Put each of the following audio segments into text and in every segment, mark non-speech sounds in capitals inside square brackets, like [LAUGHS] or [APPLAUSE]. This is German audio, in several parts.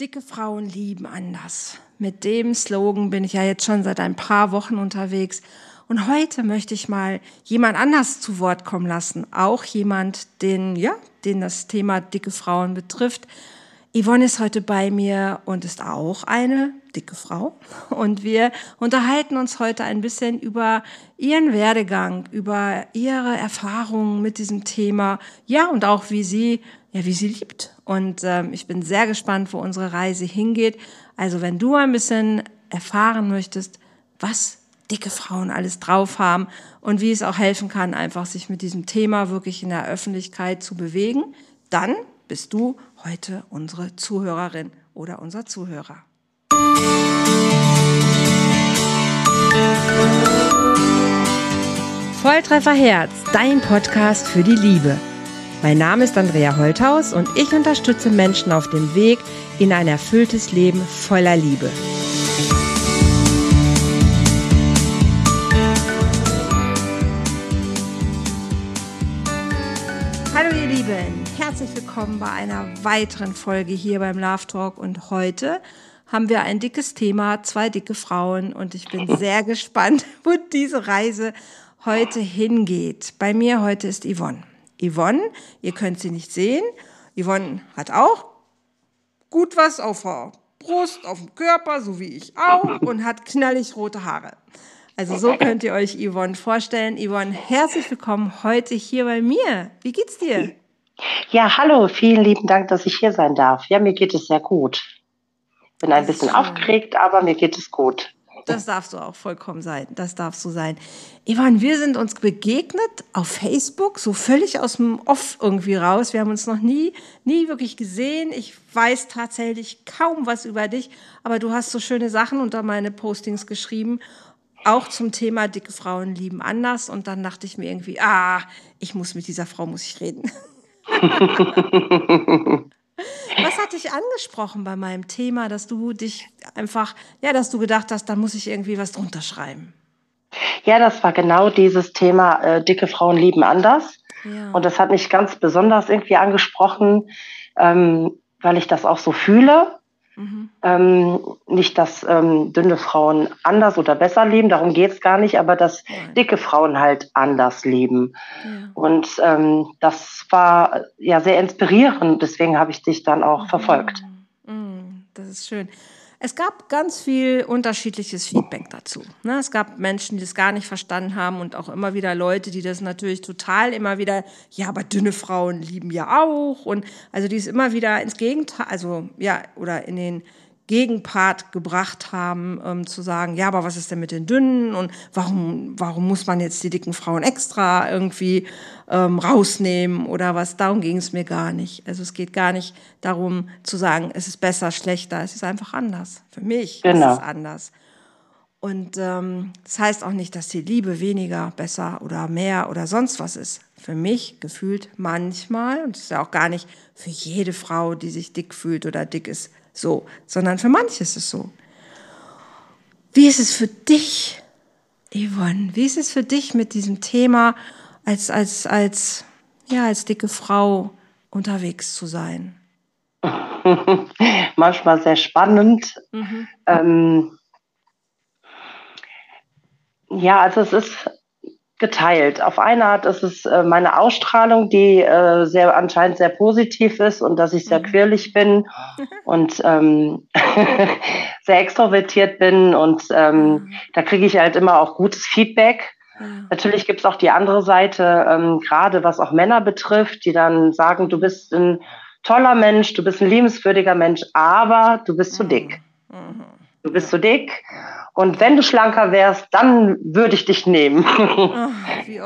Dicke Frauen lieben anders. Mit dem Slogan bin ich ja jetzt schon seit ein paar Wochen unterwegs. Und heute möchte ich mal jemand anders zu Wort kommen lassen. Auch jemand, den, ja, den das Thema dicke Frauen betrifft. Yvonne ist heute bei mir und ist auch eine dicke Frau. Und wir unterhalten uns heute ein bisschen über ihren Werdegang, über ihre Erfahrungen mit diesem Thema. Ja, und auch wie sie ja, wie sie liebt. Und ähm, ich bin sehr gespannt, wo unsere Reise hingeht. Also wenn du ein bisschen erfahren möchtest, was dicke Frauen alles drauf haben und wie es auch helfen kann, einfach sich mit diesem Thema wirklich in der Öffentlichkeit zu bewegen, dann bist du heute unsere Zuhörerin oder unser Zuhörer. Volltreffer Herz, dein Podcast für die Liebe. Mein Name ist Andrea Holthaus und ich unterstütze Menschen auf dem Weg in ein erfülltes Leben voller Liebe. Hallo ihr Lieben, herzlich willkommen bei einer weiteren Folge hier beim Love Talk und heute haben wir ein dickes Thema, zwei dicke Frauen und ich bin sehr [LAUGHS] gespannt, wo diese Reise heute hingeht. Bei mir heute ist Yvonne. Yvonne, ihr könnt sie nicht sehen. Yvonne hat auch gut was auf der Brust, auf dem Körper, so wie ich auch, und hat knallig rote Haare. Also so könnt ihr euch Yvonne vorstellen. Yvonne, herzlich willkommen heute hier bei mir. Wie geht's dir? Ja, hallo, vielen lieben Dank, dass ich hier sein darf. Ja, mir geht es sehr gut. Bin ein bisschen aufgeregt, aber mir geht es gut. Das darfst du auch vollkommen sein. Das darfst du sein. Ivan, wir sind uns begegnet auf Facebook, so völlig aus dem Off irgendwie raus. Wir haben uns noch nie, nie wirklich gesehen. Ich weiß tatsächlich kaum was über dich, aber du hast so schöne Sachen unter meine Postings geschrieben. Auch zum Thema dicke Frauen lieben anders. Und dann dachte ich mir irgendwie, ah, ich muss mit dieser Frau, muss ich reden. [LAUGHS] Was hat dich angesprochen bei meinem Thema, dass du dich einfach, ja, dass du gedacht hast, da muss ich irgendwie was drunter schreiben? Ja, das war genau dieses Thema, äh, dicke Frauen lieben anders. Ja. Und das hat mich ganz besonders irgendwie angesprochen, ähm, weil ich das auch so fühle. Mhm. Ähm, nicht, dass ähm, dünne Frauen anders oder besser leben, darum geht es gar nicht, aber dass Nein. dicke Frauen halt anders leben. Ja. Und ähm, das war ja sehr inspirierend, deswegen habe ich dich dann auch mhm. verfolgt. Mhm. Das ist schön. Es gab ganz viel unterschiedliches Feedback dazu. Ne? Es gab Menschen, die das gar nicht verstanden haben und auch immer wieder Leute, die das natürlich total immer wieder, ja, aber dünne Frauen lieben ja auch und also die es immer wieder ins Gegenteil, also ja, oder in den Gegenpart gebracht haben, ähm, zu sagen, ja, aber was ist denn mit den Dünnen und warum, warum muss man jetzt die dicken Frauen extra irgendwie ähm, rausnehmen oder was? Darum ging es mir gar nicht. Also es geht gar nicht darum zu sagen, es ist besser, schlechter, es ist einfach anders. Für mich genau. ist es anders. Und ähm, das heißt auch nicht, dass die Liebe weniger, besser oder mehr oder sonst was ist. Für mich gefühlt manchmal, und das ist ja auch gar nicht für jede Frau, die sich dick fühlt oder dick ist, so, sondern für manche ist es so. Wie ist es für dich, Yvonne? Wie ist es für dich mit diesem Thema als, als, als, ja, als dicke Frau unterwegs zu sein? [LAUGHS] Manchmal sehr spannend. Mhm. Ähm, ja, also es ist geteilt. Auf eine Art ist es äh, meine Ausstrahlung, die äh, sehr anscheinend sehr positiv ist und dass ich sehr mhm. quirlig bin und ähm, [LAUGHS] sehr extrovertiert bin und ähm, mhm. da kriege ich halt immer auch gutes Feedback. Natürlich gibt es auch die andere Seite, ähm, gerade was auch Männer betrifft, die dann sagen, du bist ein toller Mensch, du bist ein liebenswürdiger Mensch, aber du bist zu dick. Mhm. Du bist zu dick und wenn du schlanker wärst, dann würde ich dich nehmen. Ach,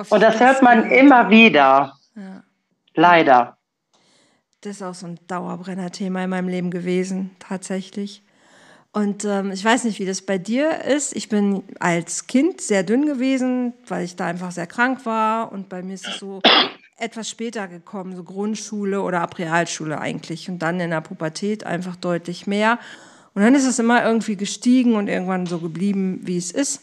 und das hört man immer wieder. Ja. Leider. Das ist auch so ein Dauerbrenner-Thema in meinem Leben gewesen, tatsächlich. Und ähm, ich weiß nicht, wie das bei dir ist. Ich bin als Kind sehr dünn gewesen, weil ich da einfach sehr krank war. Und bei mir ist es so [COUGHS] etwas später gekommen, so Grundschule oder Realschule eigentlich. Und dann in der Pubertät einfach deutlich mehr. Und dann ist es immer irgendwie gestiegen und irgendwann so geblieben, wie es ist.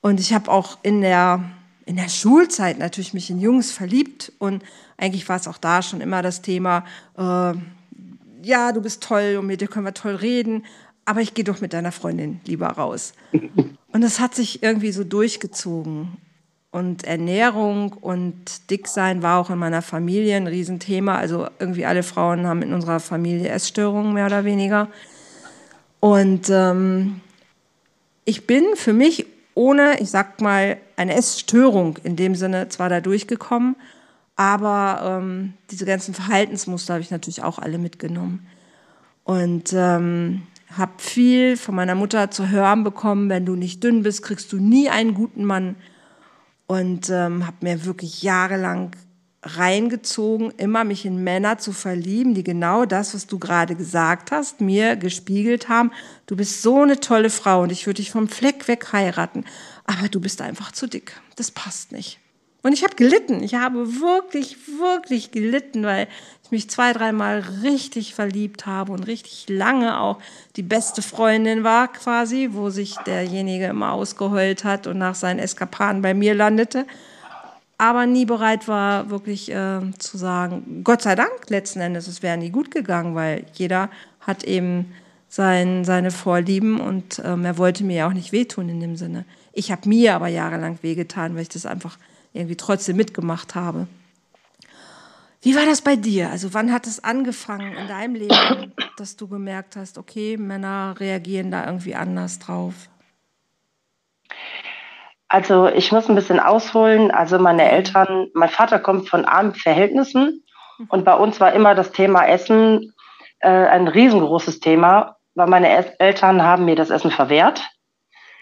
Und ich habe auch in der, in der Schulzeit natürlich mich in Jungs verliebt. Und eigentlich war es auch da schon immer das Thema, äh, ja, du bist toll und mit dir können wir toll reden, aber ich gehe doch mit deiner Freundin lieber raus. [LAUGHS] Und das hat sich irgendwie so durchgezogen. Und Ernährung und Dicksein war auch in meiner Familie ein Riesenthema. Also irgendwie alle Frauen haben in unserer Familie Essstörungen, mehr oder weniger. Und ähm, ich bin für mich ohne, ich sag mal, eine Essstörung in dem Sinne zwar da durchgekommen, aber ähm, diese ganzen Verhaltensmuster habe ich natürlich auch alle mitgenommen. Und ähm, habe viel von meiner Mutter zu hören bekommen, wenn du nicht dünn bist, kriegst du nie einen guten Mann und ähm, habe mir wirklich jahrelang reingezogen, immer mich in Männer zu verlieben, die genau das, was du gerade gesagt hast, mir gespiegelt haben. Du bist so eine tolle Frau und ich würde dich vom Fleck weg heiraten, aber du bist einfach zu dick. Das passt nicht. Und ich habe gelitten. Ich habe wirklich, wirklich gelitten, weil ich mich zwei, dreimal richtig verliebt habe und richtig lange auch die beste Freundin war quasi, wo sich derjenige immer ausgeheult hat und nach seinen Eskapaden bei mir landete. Aber nie bereit war, wirklich äh, zu sagen, Gott sei Dank, letzten Endes, es wäre nie gut gegangen, weil jeder hat eben sein, seine Vorlieben und ähm, er wollte mir ja auch nicht wehtun in dem Sinne. Ich habe mir aber jahrelang wehgetan, weil ich das einfach irgendwie trotzdem mitgemacht habe. Wie war das bei dir? Also wann hat es angefangen in deinem Leben, dass du gemerkt hast, okay, Männer reagieren da irgendwie anders drauf? Also ich muss ein bisschen ausholen. Also meine Eltern, mein Vater kommt von armen Verhältnissen und bei uns war immer das Thema Essen äh, ein riesengroßes Thema, weil meine Eltern haben mir das Essen verwehrt.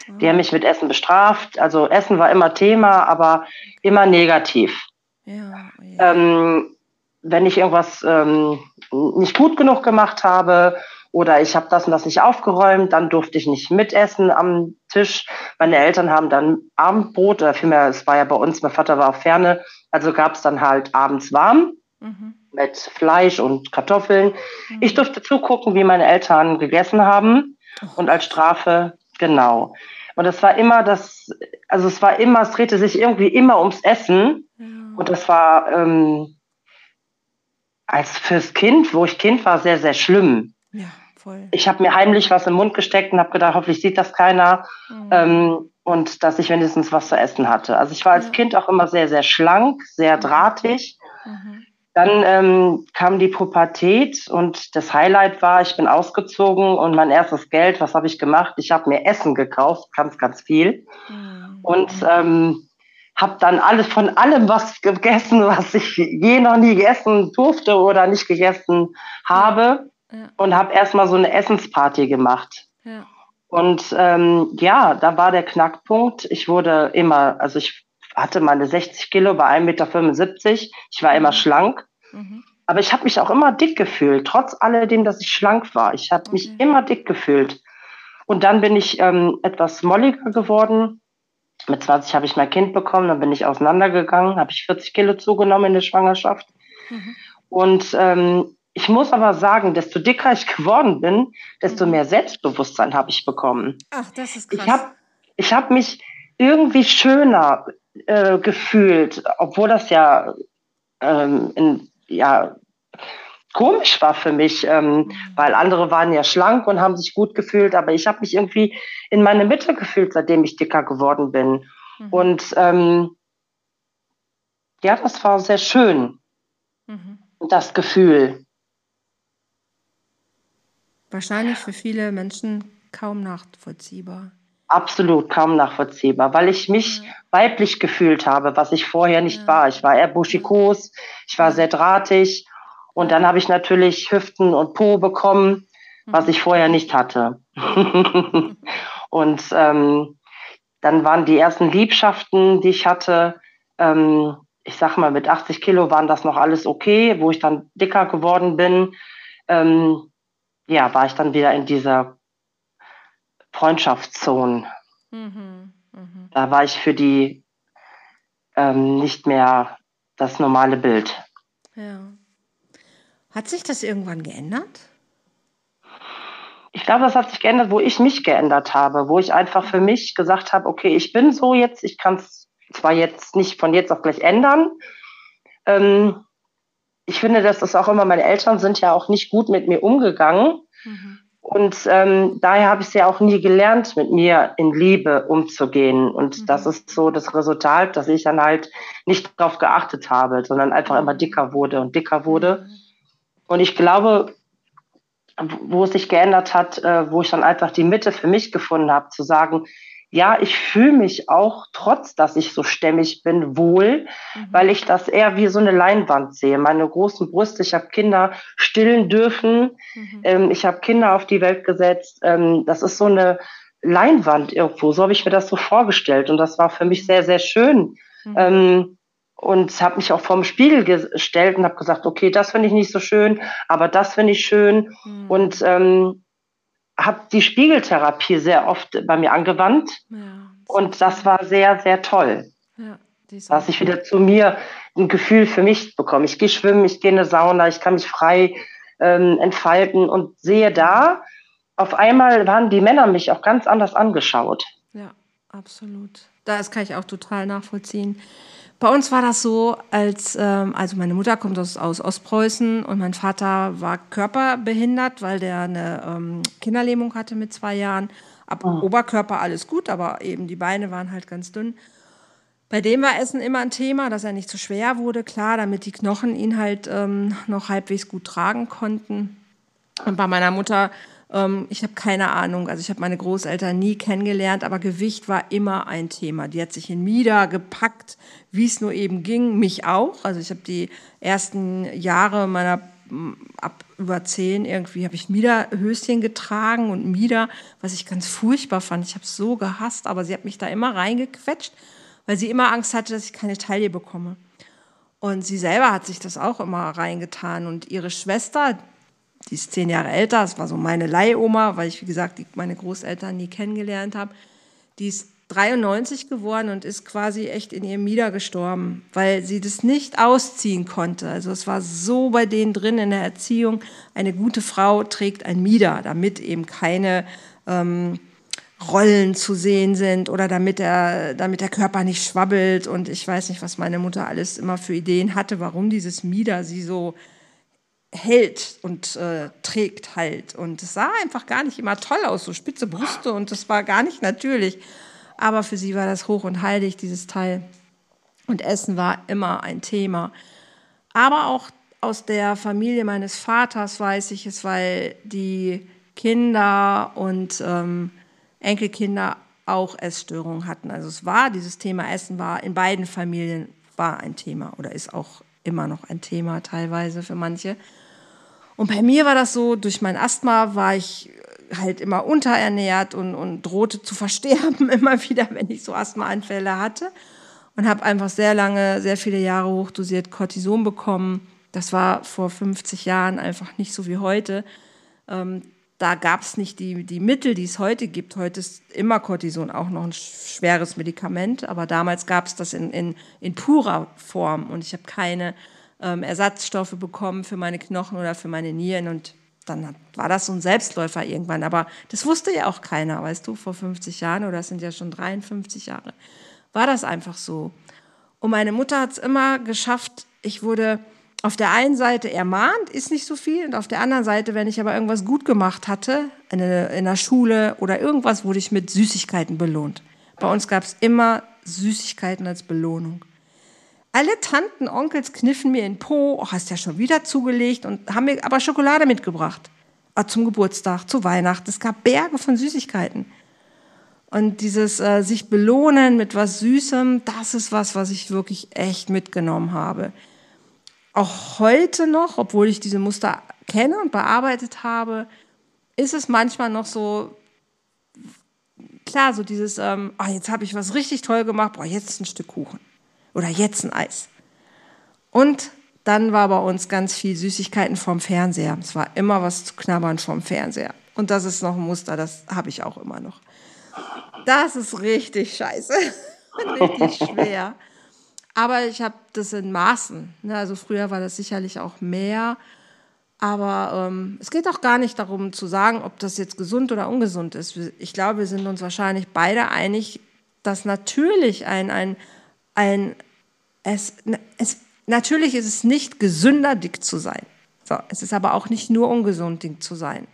Die haben mich mit Essen bestraft. Also Essen war immer Thema, aber immer negativ. Ja, ja. Ähm, wenn ich irgendwas ähm, nicht gut genug gemacht habe oder ich habe das und das nicht aufgeräumt, dann durfte ich nicht mitessen am Tisch. Meine Eltern haben dann Abendbrot, oder vielmehr, es war ja bei uns, mein Vater war auf Ferne, also gab es dann halt abends warm mhm. mit Fleisch und Kartoffeln. Mhm. Ich durfte zugucken, wie meine Eltern gegessen haben und als Strafe Genau. Und es war immer das, also es war immer, es drehte sich irgendwie immer ums Essen. Ja. Und das war ähm, als fürs Kind, wo ich Kind war, sehr, sehr schlimm. Ja, voll. Ich habe mir heimlich was im Mund gesteckt und habe gedacht, hoffentlich sieht das keiner. Mhm. Ähm, und dass ich wenigstens was zu essen hatte. Also ich war als ja. Kind auch immer sehr, sehr schlank, sehr drahtig. Mhm. Dann ähm, kam die Pubertät und das Highlight war, ich bin ausgezogen und mein erstes Geld, was habe ich gemacht? Ich habe mir Essen gekauft, ganz, ganz viel. Mhm. Und ähm, habe dann alles von allem was gegessen, was ich je noch nie gegessen durfte oder nicht gegessen habe. Ja. Und habe erstmal so eine Essensparty gemacht. Ja. Und ähm, ja, da war der Knackpunkt. Ich wurde immer, also ich hatte meine 60 Kilo bei 1,75 Meter. Ich war immer mhm. schlank. Mhm. Aber ich habe mich auch immer dick gefühlt, trotz alledem, dass ich schlank war. Ich habe okay. mich immer dick gefühlt. Und dann bin ich ähm, etwas molliger geworden. Mit 20 habe ich mein Kind bekommen, dann bin ich auseinandergegangen, habe ich 40 Kilo zugenommen in der Schwangerschaft. Mhm. Und ähm, ich muss aber sagen, desto dicker ich geworden bin, desto mhm. mehr Selbstbewusstsein habe ich bekommen. Ach, das ist krass. Ich habe ich hab mich irgendwie schöner äh, gefühlt, obwohl das ja ähm, in, ja komisch war für mich, ähm, mhm. weil andere waren ja schlank und haben sich gut gefühlt, aber ich habe mich irgendwie in meine Mitte gefühlt, seitdem ich dicker geworden bin. Mhm. Und ähm, ja, das war sehr schön, mhm. das Gefühl. Wahrscheinlich für viele Menschen kaum nachvollziehbar absolut kaum nachvollziehbar, weil ich mich weiblich gefühlt habe, was ich vorher nicht ja. war. Ich war eher buschikos, ich war sehr drahtig und dann habe ich natürlich Hüften und Po bekommen, was ich vorher nicht hatte. [LAUGHS] und ähm, dann waren die ersten Liebschaften, die ich hatte, ähm, ich sag mal, mit 80 Kilo waren das noch alles okay, wo ich dann dicker geworden bin. Ähm, ja, war ich dann wieder in dieser Freundschaftszonen. Mhm, mh. Da war ich für die ähm, nicht mehr das normale Bild. Ja. Hat sich das irgendwann geändert? Ich glaube, das hat sich geändert, wo ich mich geändert habe, wo ich einfach für mich gesagt habe, okay, ich bin so jetzt, ich kann es zwar jetzt nicht von jetzt auf gleich ändern, ähm, ich finde, das ist auch immer, meine Eltern sind ja auch nicht gut mit mir umgegangen. Mhm. Und ähm, daher habe ich es ja auch nie gelernt, mit mir in Liebe umzugehen. Und mhm. das ist so das Resultat, dass ich dann halt nicht darauf geachtet habe, sondern einfach immer dicker wurde und dicker wurde. Mhm. Und ich glaube, wo es sich geändert hat, äh, wo ich dann einfach die Mitte für mich gefunden habe, zu sagen, ja, ich fühle mich auch, trotz dass ich so stämmig bin, wohl, mhm. weil ich das eher wie so eine Leinwand sehe. Meine großen Brüste, ich habe Kinder stillen dürfen, mhm. ähm, ich habe Kinder auf die Welt gesetzt. Ähm, das ist so eine Leinwand irgendwo, so habe ich mir das so vorgestellt. Und das war für mich sehr, sehr schön. Mhm. Ähm, und habe mich auch vorm Spiegel gestellt und habe gesagt, okay, das finde ich nicht so schön, aber das finde ich schön. Mhm. Und ähm, habe die Spiegeltherapie sehr oft bei mir angewandt. Ja, und das war sehr, sehr toll. Ja, dass ich wieder zu mir ein Gefühl für mich bekomme. Ich gehe schwimmen, ich gehe in eine Sauna, ich kann mich frei ähm, entfalten und sehe da, auf einmal waren die Männer mich auch ganz anders angeschaut. Ja, absolut. Das kann ich auch total nachvollziehen. Bei uns war das so, als ähm, also meine Mutter kommt aus, aus Ostpreußen und mein Vater war körperbehindert, weil der eine ähm, Kinderlähmung hatte mit zwei Jahren. Ab oh. Oberkörper alles gut, aber eben die Beine waren halt ganz dünn. Bei dem war Essen immer ein Thema, dass er nicht zu schwer wurde, klar, damit die Knochen ihn halt ähm, noch halbwegs gut tragen konnten. Und bei meiner Mutter ähm, ich habe keine Ahnung. Also ich habe meine Großeltern nie kennengelernt, aber Gewicht war immer ein Thema. Die hat sich in Mieder gepackt, wie es nur eben ging. Mich auch. Also ich habe die ersten Jahre meiner ab über zehn irgendwie habe ich Miederhöschen getragen und Mieder, was ich ganz furchtbar fand. Ich habe es so gehasst, aber sie hat mich da immer reingequetscht, weil sie immer Angst hatte, dass ich keine Taille bekomme. Und sie selber hat sich das auch immer reingetan. Und ihre Schwester, die ist zehn Jahre älter, das war so meine Leihoma, weil ich, wie gesagt, die, meine Großeltern nie kennengelernt habe. Die ist 93 geworden und ist quasi echt in ihrem Mieder gestorben, weil sie das nicht ausziehen konnte. Also es war so bei denen drin in der Erziehung, eine gute Frau trägt ein Mieder, damit eben keine ähm, Rollen zu sehen sind oder damit der, damit der Körper nicht schwabbelt. Und ich weiß nicht, was meine Mutter alles immer für Ideen hatte, warum dieses Mieder sie so hält und äh, trägt halt. Und es sah einfach gar nicht immer toll aus, so spitze Brüste und das war gar nicht natürlich. Aber für sie war das hoch und heilig, dieses Teil. Und Essen war immer ein Thema. Aber auch aus der Familie meines Vaters weiß ich es, weil die Kinder und ähm, Enkelkinder auch Essstörungen hatten. Also es war, dieses Thema Essen war in beiden Familien war ein Thema oder ist auch immer noch ein Thema teilweise für manche. Und bei mir war das so, durch mein Asthma war ich halt immer unterernährt und, und drohte zu [LAUGHS] versterben immer wieder, wenn ich so Asthmaanfälle hatte. Und habe einfach sehr lange, sehr viele Jahre hochdosiert Cortison bekommen. Das war vor 50 Jahren einfach nicht so wie heute. Ähm, da gab es nicht die, die Mittel, die es heute gibt. Heute ist immer Cortison auch noch ein schweres Medikament, aber damals gab es das in, in, in purer Form und ich habe keine ähm, Ersatzstoffe bekommen für meine Knochen oder für meine Nieren und dann hat, war das so ein Selbstläufer irgendwann. Aber das wusste ja auch keiner, weißt du, vor 50 Jahren oder es sind ja schon 53 Jahre, war das einfach so. Und meine Mutter hat es immer geschafft, ich wurde auf der einen Seite ermahnt, ist nicht so viel, und auf der anderen Seite, wenn ich aber irgendwas gut gemacht hatte, in, in der Schule oder irgendwas, wurde ich mit Süßigkeiten belohnt. Bei uns gab es immer Süßigkeiten als Belohnung. Alle Tanten, Onkels kniffen mir in Po, oh, hast ja schon wieder zugelegt und haben mir aber Schokolade mitgebracht. Oh, zum Geburtstag, zu Weihnachten. Es gab Berge von Süßigkeiten. Und dieses äh, sich belohnen mit was Süßem, das ist was, was ich wirklich echt mitgenommen habe. Auch heute noch, obwohl ich diese Muster kenne und bearbeitet habe, ist es manchmal noch so, klar, so dieses, ähm, oh, jetzt habe ich was richtig toll gemacht, boah, jetzt ein Stück Kuchen. Oder jetzt ein Eis. Und dann war bei uns ganz viel Süßigkeiten vom Fernseher. Es war immer was zu knabbern vom Fernseher. Und das ist noch ein Muster, das habe ich auch immer noch. Das ist richtig scheiße. [LAUGHS] richtig schwer. Aber ich habe das in Maßen. Ne? Also früher war das sicherlich auch mehr. Aber ähm, es geht auch gar nicht darum zu sagen, ob das jetzt gesund oder ungesund ist. Ich glaube, wir sind uns wahrscheinlich beide einig, dass natürlich ein, ein ein, es, es, natürlich ist es nicht gesünder, dick zu sein. So, es ist aber auch nicht nur ungesund, dick zu sein.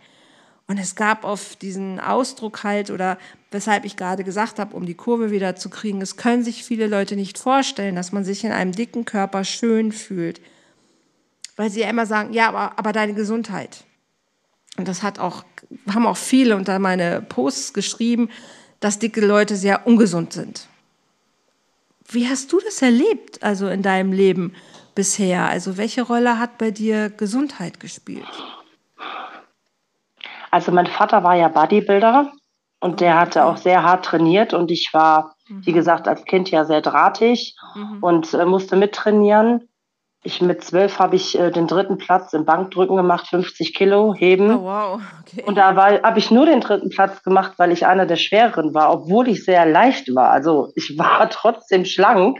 Und es gab oft diesen Ausdruck halt, oder weshalb ich gerade gesagt habe, um die Kurve wieder zu kriegen, es können sich viele Leute nicht vorstellen, dass man sich in einem dicken Körper schön fühlt. Weil sie ja immer sagen, ja, aber, aber deine Gesundheit. Und das hat auch, haben auch viele unter meine Posts geschrieben, dass dicke Leute sehr ungesund sind. Wie hast du das erlebt, also in deinem Leben bisher? Also welche Rolle hat bei dir Gesundheit gespielt? Also mein Vater war ja Bodybuilder und der hatte auch sehr hart trainiert und ich war, wie mhm. gesagt, als Kind ja sehr drahtig mhm. und äh, musste mittrainieren. Ich mit zwölf habe ich äh, den dritten Platz im Bankdrücken gemacht, 50 Kilo heben. Oh, wow. Okay. Und da habe ich nur den dritten Platz gemacht, weil ich einer der schwereren war, obwohl ich sehr leicht war. Also ich [LAUGHS] war trotzdem schlank.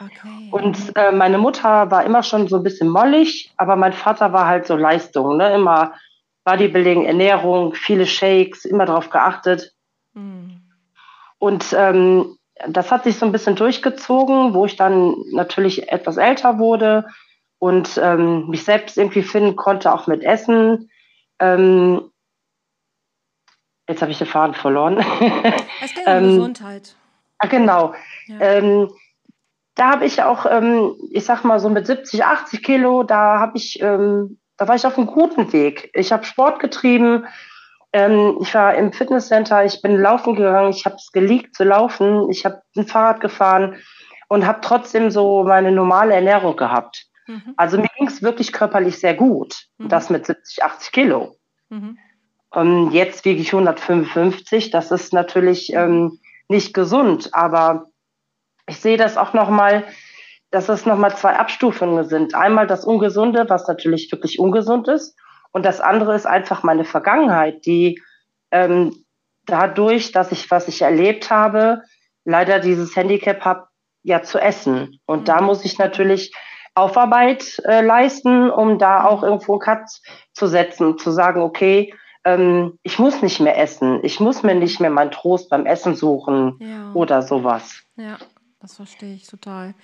Okay. Und äh, meine Mutter war immer schon so ein bisschen mollig, aber mein Vater war halt so Leistung, ne? immer Bodybuilding, Ernährung, viele Shakes, immer darauf geachtet. Mhm. Und ähm, das hat sich so ein bisschen durchgezogen, wo ich dann natürlich etwas älter wurde und ähm, mich selbst irgendwie finden konnte, auch mit Essen. Ähm, jetzt habe ich den Faden verloren. [LAUGHS] Es geht um ähm, Gesundheit. Ah, genau. Ja. Ähm, da habe ich auch, ähm, ich sag mal so mit 70, 80 Kilo, da habe ich da war ich auf einem guten Weg. Ich habe Sport getrieben. Ähm, ich war im Fitnesscenter. Ich bin laufen gegangen. Ich habe es geliebt zu laufen. Ich habe ein Fahrrad gefahren und habe trotzdem so meine normale Ernährung gehabt. Mhm. Also mir ging es wirklich körperlich sehr gut. Mhm. Das mit 70, 80 Kilo. Mhm. Und jetzt wiege ich 155. Das ist natürlich ähm, nicht gesund, aber ich sehe das auch noch mal dass es nochmal zwei Abstufungen sind. Einmal das Ungesunde, was natürlich wirklich ungesund ist. Und das andere ist einfach meine Vergangenheit, die ähm, dadurch, dass ich, was ich erlebt habe, leider dieses Handicap habe, ja zu essen. Und mhm. da muss ich natürlich Aufarbeit äh, leisten, um da auch irgendwo einen Cut zu setzen, zu sagen, okay, ähm, ich muss nicht mehr essen, ich muss mir nicht mehr meinen Trost beim Essen suchen ja. oder sowas. Ja, das verstehe ich total.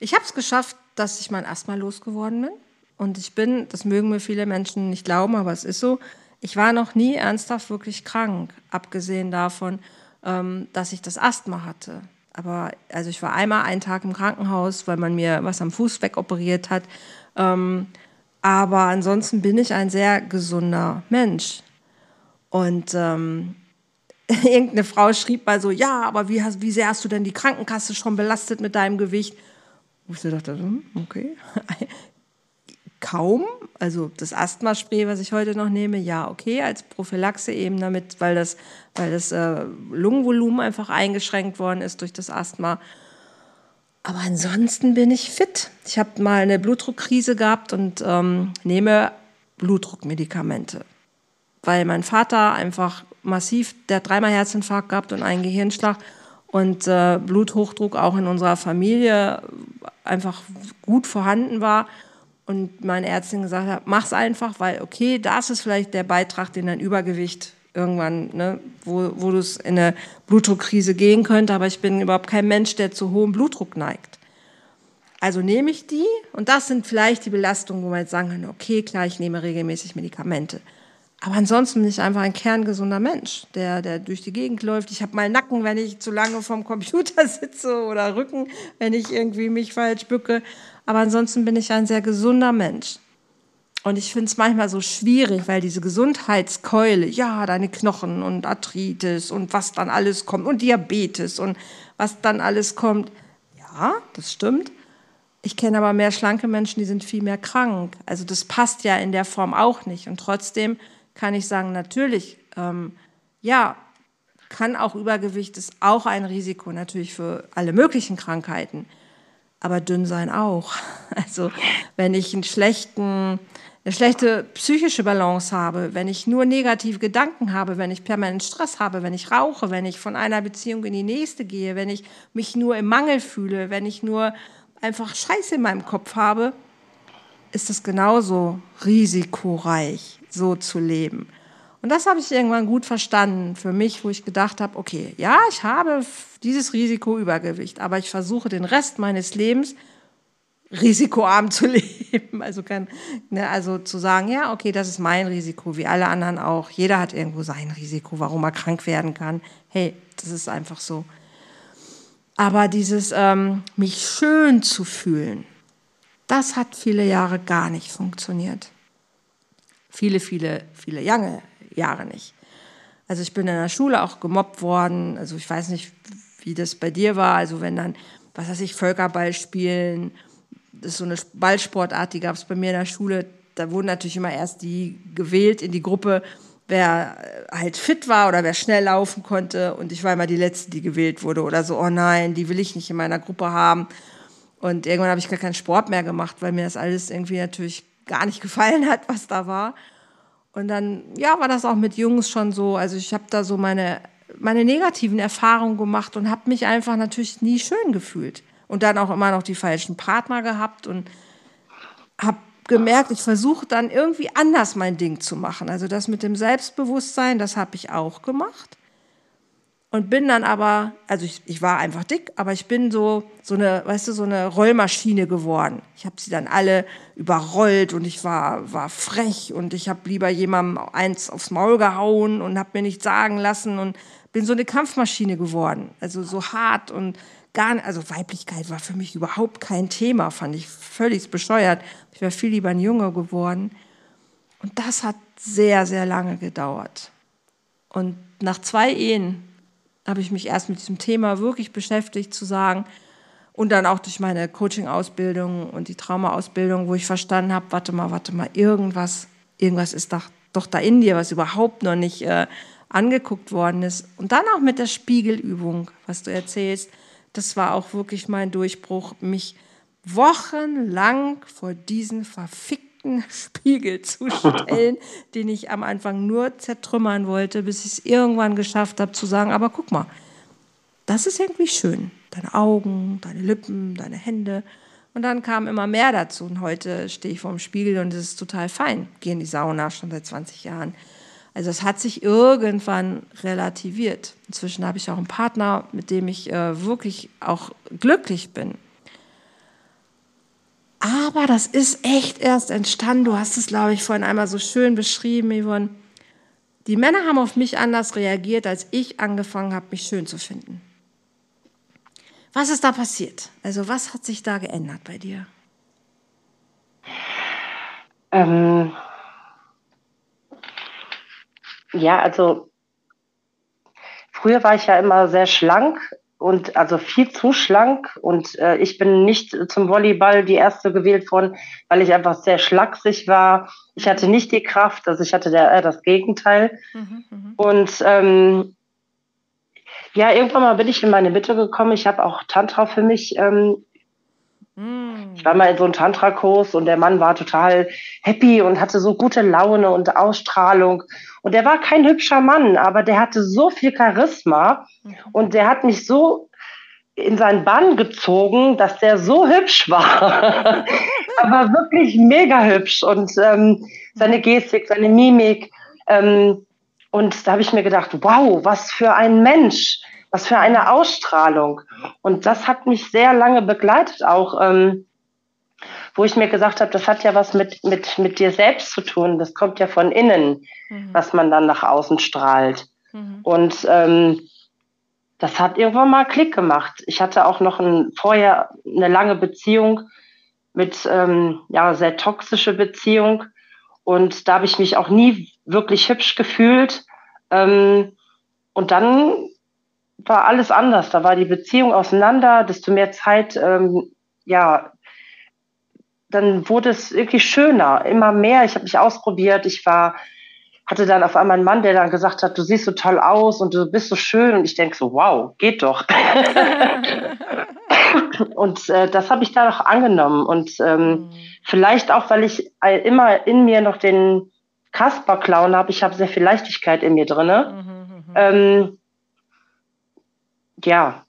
Ich habe es geschafft, dass ich mein Asthma losgeworden bin. Und ich bin, das mögen mir viele Menschen nicht glauben, aber es ist so, ich war noch nie ernsthaft wirklich krank, abgesehen davon, ähm, dass ich das Asthma hatte. Aber also ich war einmal einen Tag im Krankenhaus, weil man mir was am Fuß wegoperiert hat. Ähm, aber ansonsten bin ich ein sehr gesunder Mensch. Und ähm, [LAUGHS] irgendeine Frau schrieb mal so, ja, aber wie, hast, wie sehr hast du denn die Krankenkasse schon belastet mit deinem Gewicht? Wo ich so dachte, hm, okay. [LAUGHS] Kaum. Also das Asthmaspray, was ich heute noch nehme, ja, okay, als Prophylaxe eben damit, weil das, weil das äh, Lungenvolumen einfach eingeschränkt worden ist durch das Asthma. Aber ansonsten bin ich fit. Ich habe mal eine Blutdruckkrise gehabt und ähm, nehme Blutdruckmedikamente, weil mein Vater einfach massiv, der hat dreimal Herzinfarkt gehabt und einen Gehirnschlag und äh, Bluthochdruck auch in unserer Familie einfach gut vorhanden war. Und meine Ärztin gesagt hat, mach's einfach, weil okay, das ist vielleicht der Beitrag, den dein Übergewicht irgendwann, ne, wo, wo du es in eine Blutdruckkrise gehen könnte, aber ich bin überhaupt kein Mensch, der zu hohem Blutdruck neigt. Also nehme ich die und das sind vielleicht die Belastungen, wo man jetzt sagen kann, okay, klar, ich nehme regelmäßig Medikamente. Aber ansonsten bin ich einfach ein kerngesunder Mensch, der, der durch die Gegend läuft. Ich habe mal Nacken, wenn ich zu lange vom Computer [LAUGHS] sitze oder Rücken, wenn ich irgendwie mich falsch bücke. Aber ansonsten bin ich ein sehr gesunder Mensch. Und ich finde es manchmal so schwierig, weil diese Gesundheitskeule, ja, deine Knochen und Arthritis und was dann alles kommt und Diabetes und was dann alles kommt. Ja, das stimmt. Ich kenne aber mehr schlanke Menschen, die sind viel mehr krank. Also das passt ja in der Form auch nicht. Und trotzdem kann ich sagen, natürlich, ähm, ja, kann auch Übergewicht ist auch ein Risiko natürlich für alle möglichen Krankheiten, aber dünn sein auch. [LAUGHS] Also wenn ich einen schlechten, eine schlechte psychische Balance habe, wenn ich nur negative Gedanken habe, wenn ich permanent Stress habe, wenn ich rauche, wenn ich von einer Beziehung in die nächste gehe, wenn ich mich nur im Mangel fühle, wenn ich nur einfach Scheiße in meinem Kopf habe, ist es genauso risikoreich so zu leben. Und das habe ich irgendwann gut verstanden für mich, wo ich gedacht habe, okay, ja, ich habe dieses Risiko Übergewicht, aber ich versuche den Rest meines Lebens risikoarm [LAUGHS] zu leben. Also, kann, ne, also zu sagen, ja, okay, das ist mein Risiko, wie alle anderen auch. Jeder hat irgendwo sein Risiko, warum er krank werden kann. Hey, das ist einfach so. Aber dieses, ähm, mich schön zu fühlen, das hat viele Jahre gar nicht funktioniert. Viele, viele, viele lange Jahre nicht. Also ich bin in der Schule auch gemobbt worden. Also ich weiß nicht, wie das bei dir war. Also wenn dann, was weiß ich, Völkerball spielen, das ist so eine Ballsportart, die gab es bei mir in der Schule. Da wurden natürlich immer erst die gewählt in die Gruppe, wer halt fit war oder wer schnell laufen konnte. Und ich war immer die Letzte, die gewählt wurde. Oder so, oh nein, die will ich nicht in meiner Gruppe haben. Und irgendwann habe ich gar keinen Sport mehr gemacht, weil mir das alles irgendwie natürlich gar nicht [LAUGHS] gefallen hat, was da war. Und dann, ja, war das auch mit Jungs schon so. Also ich habe da so meine, meine negativen Erfahrungen gemacht und habe mich einfach natürlich nie schön gefühlt. Und dann auch immer noch die falschen Partner gehabt und habe gemerkt, ich versuche dann irgendwie anders mein Ding zu machen. Also das mit dem Selbstbewusstsein, das habe ich auch gemacht. Und bin dann aber, also ich, ich war einfach dick, aber ich bin so, so eine, weißt du, so eine Rollmaschine geworden. Ich habe sie dann alle überrollt und ich war, war frech und ich habe lieber jemandem eins aufs Maul gehauen und habe mir nichts sagen lassen und bin so eine Kampfmaschine geworden. Also so hart und gar nicht, also Weiblichkeit war für mich überhaupt kein Thema, fand ich völlig bescheuert. Ich wäre viel lieber ein Junge geworden. Und das hat sehr, sehr lange gedauert. Und nach zwei Ehen habe ich mich erst mit diesem Thema wirklich beschäftigt, zu sagen, und dann auch durch meine Coaching-Ausbildung und die Trauma-Ausbildung, wo ich verstanden habe, warte mal, warte mal, irgendwas, irgendwas ist doch, doch da in dir, was überhaupt noch nicht äh, angeguckt worden ist. Und dann auch mit der Spiegelübung, was du erzählst, das war auch wirklich mein Durchbruch, mich wochenlang vor diesen verfickten [LAUGHS] Spiegel zu stellen, [LAUGHS] den ich am Anfang nur zertrümmern wollte, bis ich es irgendwann geschafft habe zu sagen, aber guck mal, das ist irgendwie schön. Deine Augen, deine Lippen, deine Hände. Und dann kam immer mehr dazu. Und heute stehe ich vor dem Spiegel und es ist total fein. Gehe in die Sauna schon seit 20 Jahren. Also es hat sich irgendwann relativiert. Inzwischen habe ich auch einen Partner, mit dem ich äh, wirklich auch glücklich bin. Aber das ist echt erst entstanden. Du hast es, glaube ich, vorhin einmal so schön beschrieben, Yvonne. Die Männer haben auf mich anders reagiert, als ich angefangen habe, mich schön zu finden. Was ist da passiert? Also was hat sich da geändert bei dir? Ähm, ja, also früher war ich ja immer sehr schlank und also viel zu schlank und äh, ich bin nicht zum Volleyball die erste gewählt worden, weil ich einfach sehr schlaksig war. Ich hatte nicht die Kraft, also ich hatte der, äh, das Gegenteil. Mhm, mh. Und ähm, ja, irgendwann mal bin ich in meine Mitte gekommen. Ich habe auch Tantra für mich ähm, ich war mal in so einem Tantra-Kurs und der Mann war total happy und hatte so gute Laune und Ausstrahlung. Und der war kein hübscher Mann, aber der hatte so viel Charisma und der hat mich so in seinen Bann gezogen, dass der so hübsch war. [LAUGHS] aber wirklich mega hübsch und ähm, seine Gestik, seine Mimik. Ähm, und da habe ich mir gedacht, wow, was für ein Mensch. Was für eine Ausstrahlung. Und das hat mich sehr lange begleitet, auch ähm, wo ich mir gesagt habe, das hat ja was mit, mit, mit dir selbst zu tun. Das kommt ja von innen, mhm. was man dann nach außen strahlt. Mhm. Und ähm, das hat irgendwann mal Klick gemacht. Ich hatte auch noch ein, vorher eine lange Beziehung mit, ähm, ja, sehr toxische Beziehung. Und da habe ich mich auch nie wirklich hübsch gefühlt. Ähm, und dann war alles anders. Da war die Beziehung auseinander, desto mehr Zeit, ähm, ja, dann wurde es wirklich schöner, immer mehr. Ich habe mich ausprobiert. Ich war, hatte dann auf einmal einen Mann, der dann gesagt hat, du siehst so toll aus und du bist so schön. Und ich denke so, wow, geht doch. [LAUGHS] und äh, das habe ich da noch angenommen. Und ähm, mhm. vielleicht auch, weil ich immer in mir noch den Kasper-Clown habe. Ich habe sehr viel Leichtigkeit in mir drin. Mhm, mhm, mhm. ähm, ja,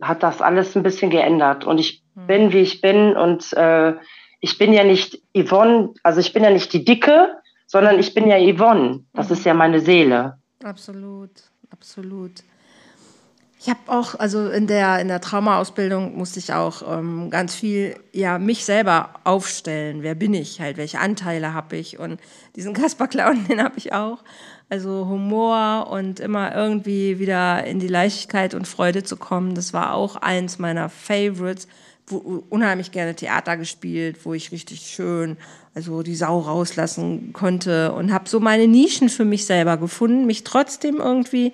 hat das alles ein bisschen geändert. Und ich mhm. bin, wie ich bin. Und äh, ich bin ja nicht Yvonne, also ich bin ja nicht die Dicke, sondern ich bin ja Yvonne. Das mhm. ist ja meine Seele. Absolut, absolut. Ich habe auch, also in der, in der Traumaausbildung musste ich auch ähm, ganz viel, ja, mich selber aufstellen. Wer bin ich halt? Welche Anteile habe ich? Und diesen Kasper-Clown, [LAUGHS] den habe ich auch. Also Humor und immer irgendwie wieder in die Leichtigkeit und Freude zu kommen, das war auch eins meiner Favorites. Wo, unheimlich gerne Theater gespielt, wo ich richtig schön, also die Sau rauslassen konnte und habe so meine Nischen für mich selber gefunden, mich trotzdem irgendwie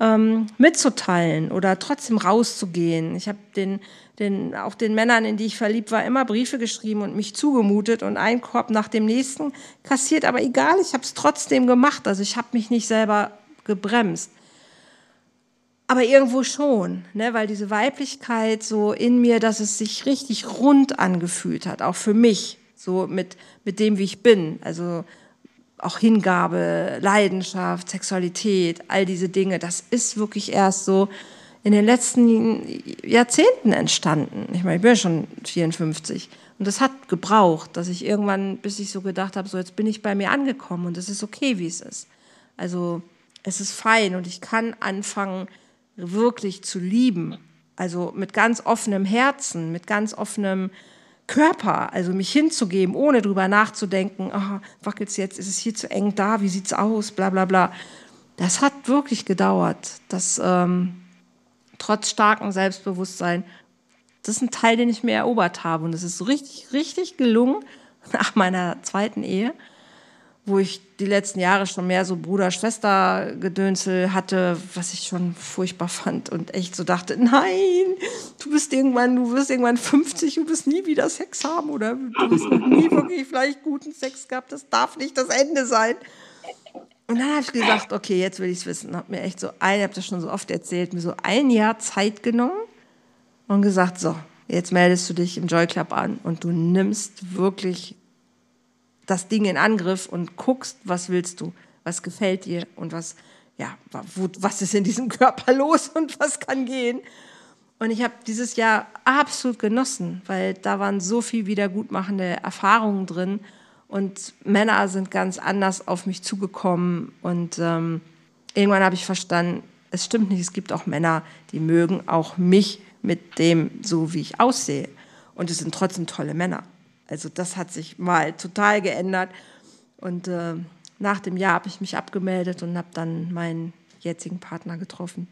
ähm, mitzuteilen oder trotzdem rauszugehen. Ich habe den, den, auch den Männern, in die ich verliebt war, immer Briefe geschrieben und mich zugemutet und einen Korb nach dem nächsten kassiert. Aber egal, ich habe es trotzdem gemacht. Also ich habe mich nicht selber gebremst. Aber irgendwo schon, ne, weil diese Weiblichkeit so in mir, dass es sich richtig rund angefühlt hat, auch für mich, so mit, mit dem, wie ich bin. Also auch Hingabe, Leidenschaft, Sexualität, all diese Dinge, das ist wirklich erst so in den letzten Jahrzehnten entstanden. Ich meine, ich bin ja schon 54 und das hat gebraucht, dass ich irgendwann, bis ich so gedacht habe, so jetzt bin ich bei mir angekommen und es ist okay, wie es ist. Also es ist fein und ich kann anfangen, wirklich zu lieben. Also mit ganz offenem Herzen, mit ganz offenem Körper, also mich hinzugeben, ohne drüber nachzudenken, oh, wackelt's jetzt, ist es hier zu eng da, wie sieht's aus, bla bla bla. Das hat wirklich gedauert. Das ähm, trotz starkem Selbstbewusstsein, das ist ein Teil, den ich mir erobert habe. Und das ist richtig, richtig gelungen [LAUGHS] nach meiner zweiten Ehe wo ich die letzten Jahre schon mehr so Bruder-Schwester-Gedönsel hatte, was ich schon furchtbar fand und echt so dachte, nein, du bist irgendwann, du wirst irgendwann 50, du wirst nie wieder Sex haben oder du noch nie wirklich vielleicht guten Sex gehabt, das darf nicht das Ende sein. Und dann habe ich gesagt, okay, jetzt will ich es wissen. Habe mir echt so ein, habe das schon so oft erzählt, mir so ein Jahr Zeit genommen und gesagt, so, jetzt meldest du dich im Joy Club an und du nimmst wirklich das Ding in Angriff und guckst, was willst du, was gefällt dir und was, ja, wo, was ist in diesem [LAUGHS] Körper los und was kann gehen. Und ich habe dieses Jahr absolut genossen, weil da waren so viel wiedergutmachende Erfahrungen drin und Männer sind ganz anders auf mich zugekommen und ähm, irgendwann habe ich verstanden, es stimmt nicht, es gibt auch Männer, die mögen auch mich mit dem, so wie ich aussehe. Und es sind trotzdem tolle Männer. Also das hat sich mal total geändert. Und äh, nach dem Jahr habe ich mich abgemeldet und habe dann meinen jetzigen Partner getroffen.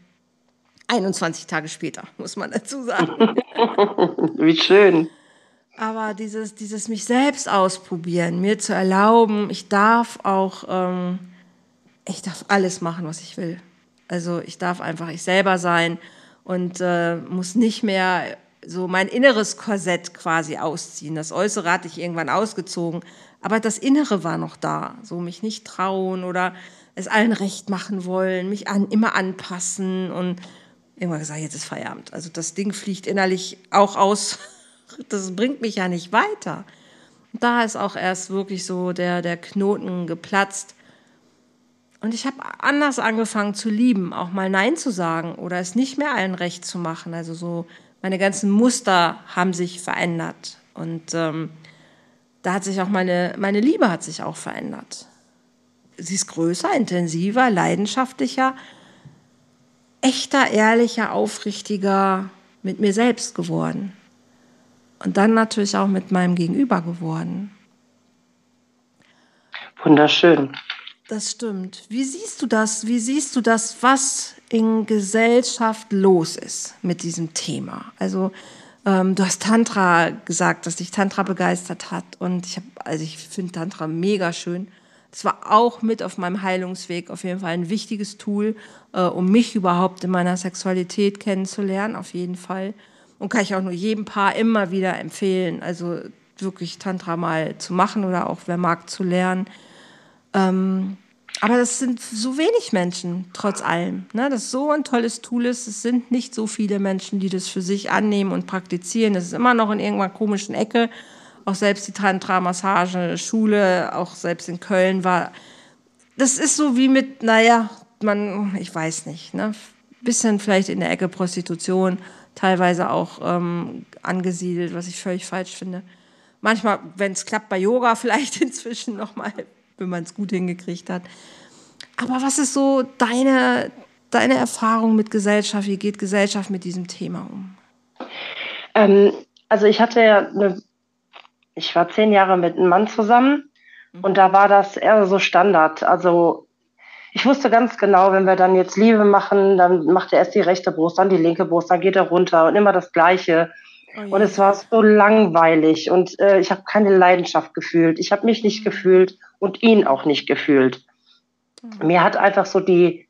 21 Tage später, muss man dazu sagen. [LAUGHS] Wie schön. Aber dieses, dieses mich selbst ausprobieren, mir zu erlauben, ich darf auch, ähm, ich darf alles machen, was ich will. Also ich darf einfach ich selber sein und äh, muss nicht mehr so mein inneres Korsett quasi ausziehen. Das Äußere hatte ich irgendwann ausgezogen, aber das Innere war noch da. So mich nicht trauen oder es allen recht machen wollen, mich an, immer anpassen und irgendwann gesagt, jetzt ist Feierabend. Also das Ding fliegt innerlich auch aus. Das bringt mich ja nicht weiter. Und da ist auch erst wirklich so der, der Knoten geplatzt. Und ich habe anders angefangen zu lieben, auch mal Nein zu sagen oder es nicht mehr allen recht zu machen. Also so meine ganzen Muster haben sich verändert. Und ähm, da hat sich auch meine, meine Liebe hat sich auch verändert. Sie ist größer, intensiver, leidenschaftlicher, echter, ehrlicher, aufrichtiger mit mir selbst geworden. Und dann natürlich auch mit meinem Gegenüber geworden. Wunderschön. Das stimmt. Wie siehst du das? Wie siehst du das, was in Gesellschaft los ist mit diesem Thema? Also ähm, du hast Tantra gesagt, dass dich Tantra begeistert hat und ich habe, also ich finde Tantra mega schön. Es war auch mit auf meinem Heilungsweg auf jeden Fall ein wichtiges Tool, äh, um mich überhaupt in meiner Sexualität kennenzulernen, auf jeden Fall. Und kann ich auch nur jedem Paar immer wieder empfehlen, also wirklich Tantra mal zu machen oder auch wer mag zu lernen. Ähm, aber das sind so wenig Menschen, trotz allem. Ne? Das so ein tolles Tool ist. Es sind nicht so viele Menschen, die das für sich annehmen und praktizieren. Das ist immer noch in irgendeiner komischen Ecke. Auch selbst die Tantra-Massage, Schule, auch selbst in Köln war. Das ist so wie mit, naja, man, ich weiß nicht, ne? Bisschen vielleicht in der Ecke Prostitution, teilweise auch ähm, angesiedelt, was ich völlig falsch finde. Manchmal, wenn es klappt, bei Yoga [LAUGHS] vielleicht inzwischen nochmal wenn man es gut hingekriegt hat. Aber was ist so deine, deine Erfahrung mit Gesellschaft? Wie geht Gesellschaft mit diesem Thema um? Ähm, also ich hatte ja eine, ich war zehn Jahre mit einem Mann zusammen mhm. und da war das eher so Standard. Also ich wusste ganz genau, wenn wir dann jetzt Liebe machen, dann macht er erst die rechte Brust, dann die linke Brust, dann geht er runter und immer das Gleiche. Oh und es war so langweilig und äh, ich habe keine Leidenschaft gefühlt. Ich habe mich nicht gefühlt und ihn auch nicht gefühlt. Mhm. Mir hat einfach so die,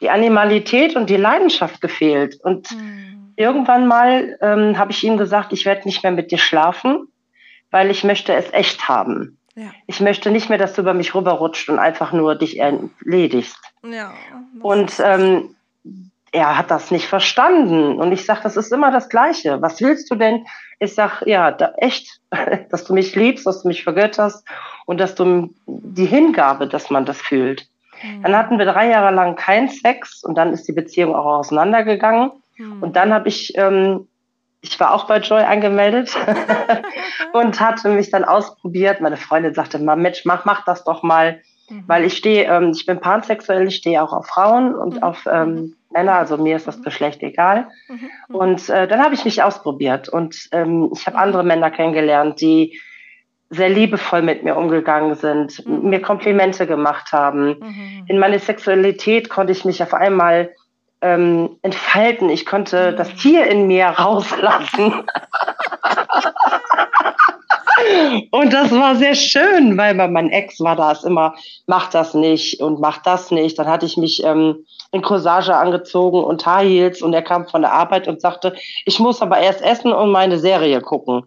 die Animalität und die Leidenschaft gefehlt. Und mhm. irgendwann mal ähm, habe ich ihm gesagt, ich werde nicht mehr mit dir schlafen, weil ich möchte es echt haben. Ja. Ich möchte nicht mehr, dass du über mich rüberrutscht und einfach nur dich erledigst. Ja, und ähm, er hat das nicht verstanden. Und ich sage, das ist immer das Gleiche. Was willst du denn? Ich sage, ja, da, echt, [LAUGHS] dass du mich liebst, dass du mich vergötterst und dass du die Hingabe, dass man das fühlt. Mhm. Dann hatten wir drei Jahre lang keinen Sex und dann ist die Beziehung auch auseinandergegangen. Mhm. Und dann habe ich ähm, ich war auch bei Joy angemeldet [LAUGHS] und hatte mich dann ausprobiert. Meine Freundin sagte, Mensch, mach, mach das doch mal. Mhm. Weil ich stehe, ähm, ich bin pansexuell, ich stehe auch auf Frauen und mhm. auf ähm, mhm. Männer, also mir ist das mhm. Geschlecht egal. Mhm. mhm. Und äh, dann habe ich mich ausprobiert und ähm, ich habe andere Männer kennengelernt, die sehr liebevoll mit mir umgegangen sind, mir Komplimente gemacht haben. In meine Sexualität konnte ich mich auf einmal ähm, entfalten. Ich konnte das Tier in mir rauslassen. [LAUGHS] und das war sehr schön, weil mein Ex war das immer, mach das nicht und mach das nicht. Dann hatte ich mich ähm, in Corsage angezogen und High Heels und er kam von der Arbeit und sagte, ich muss aber erst essen und meine Serie gucken.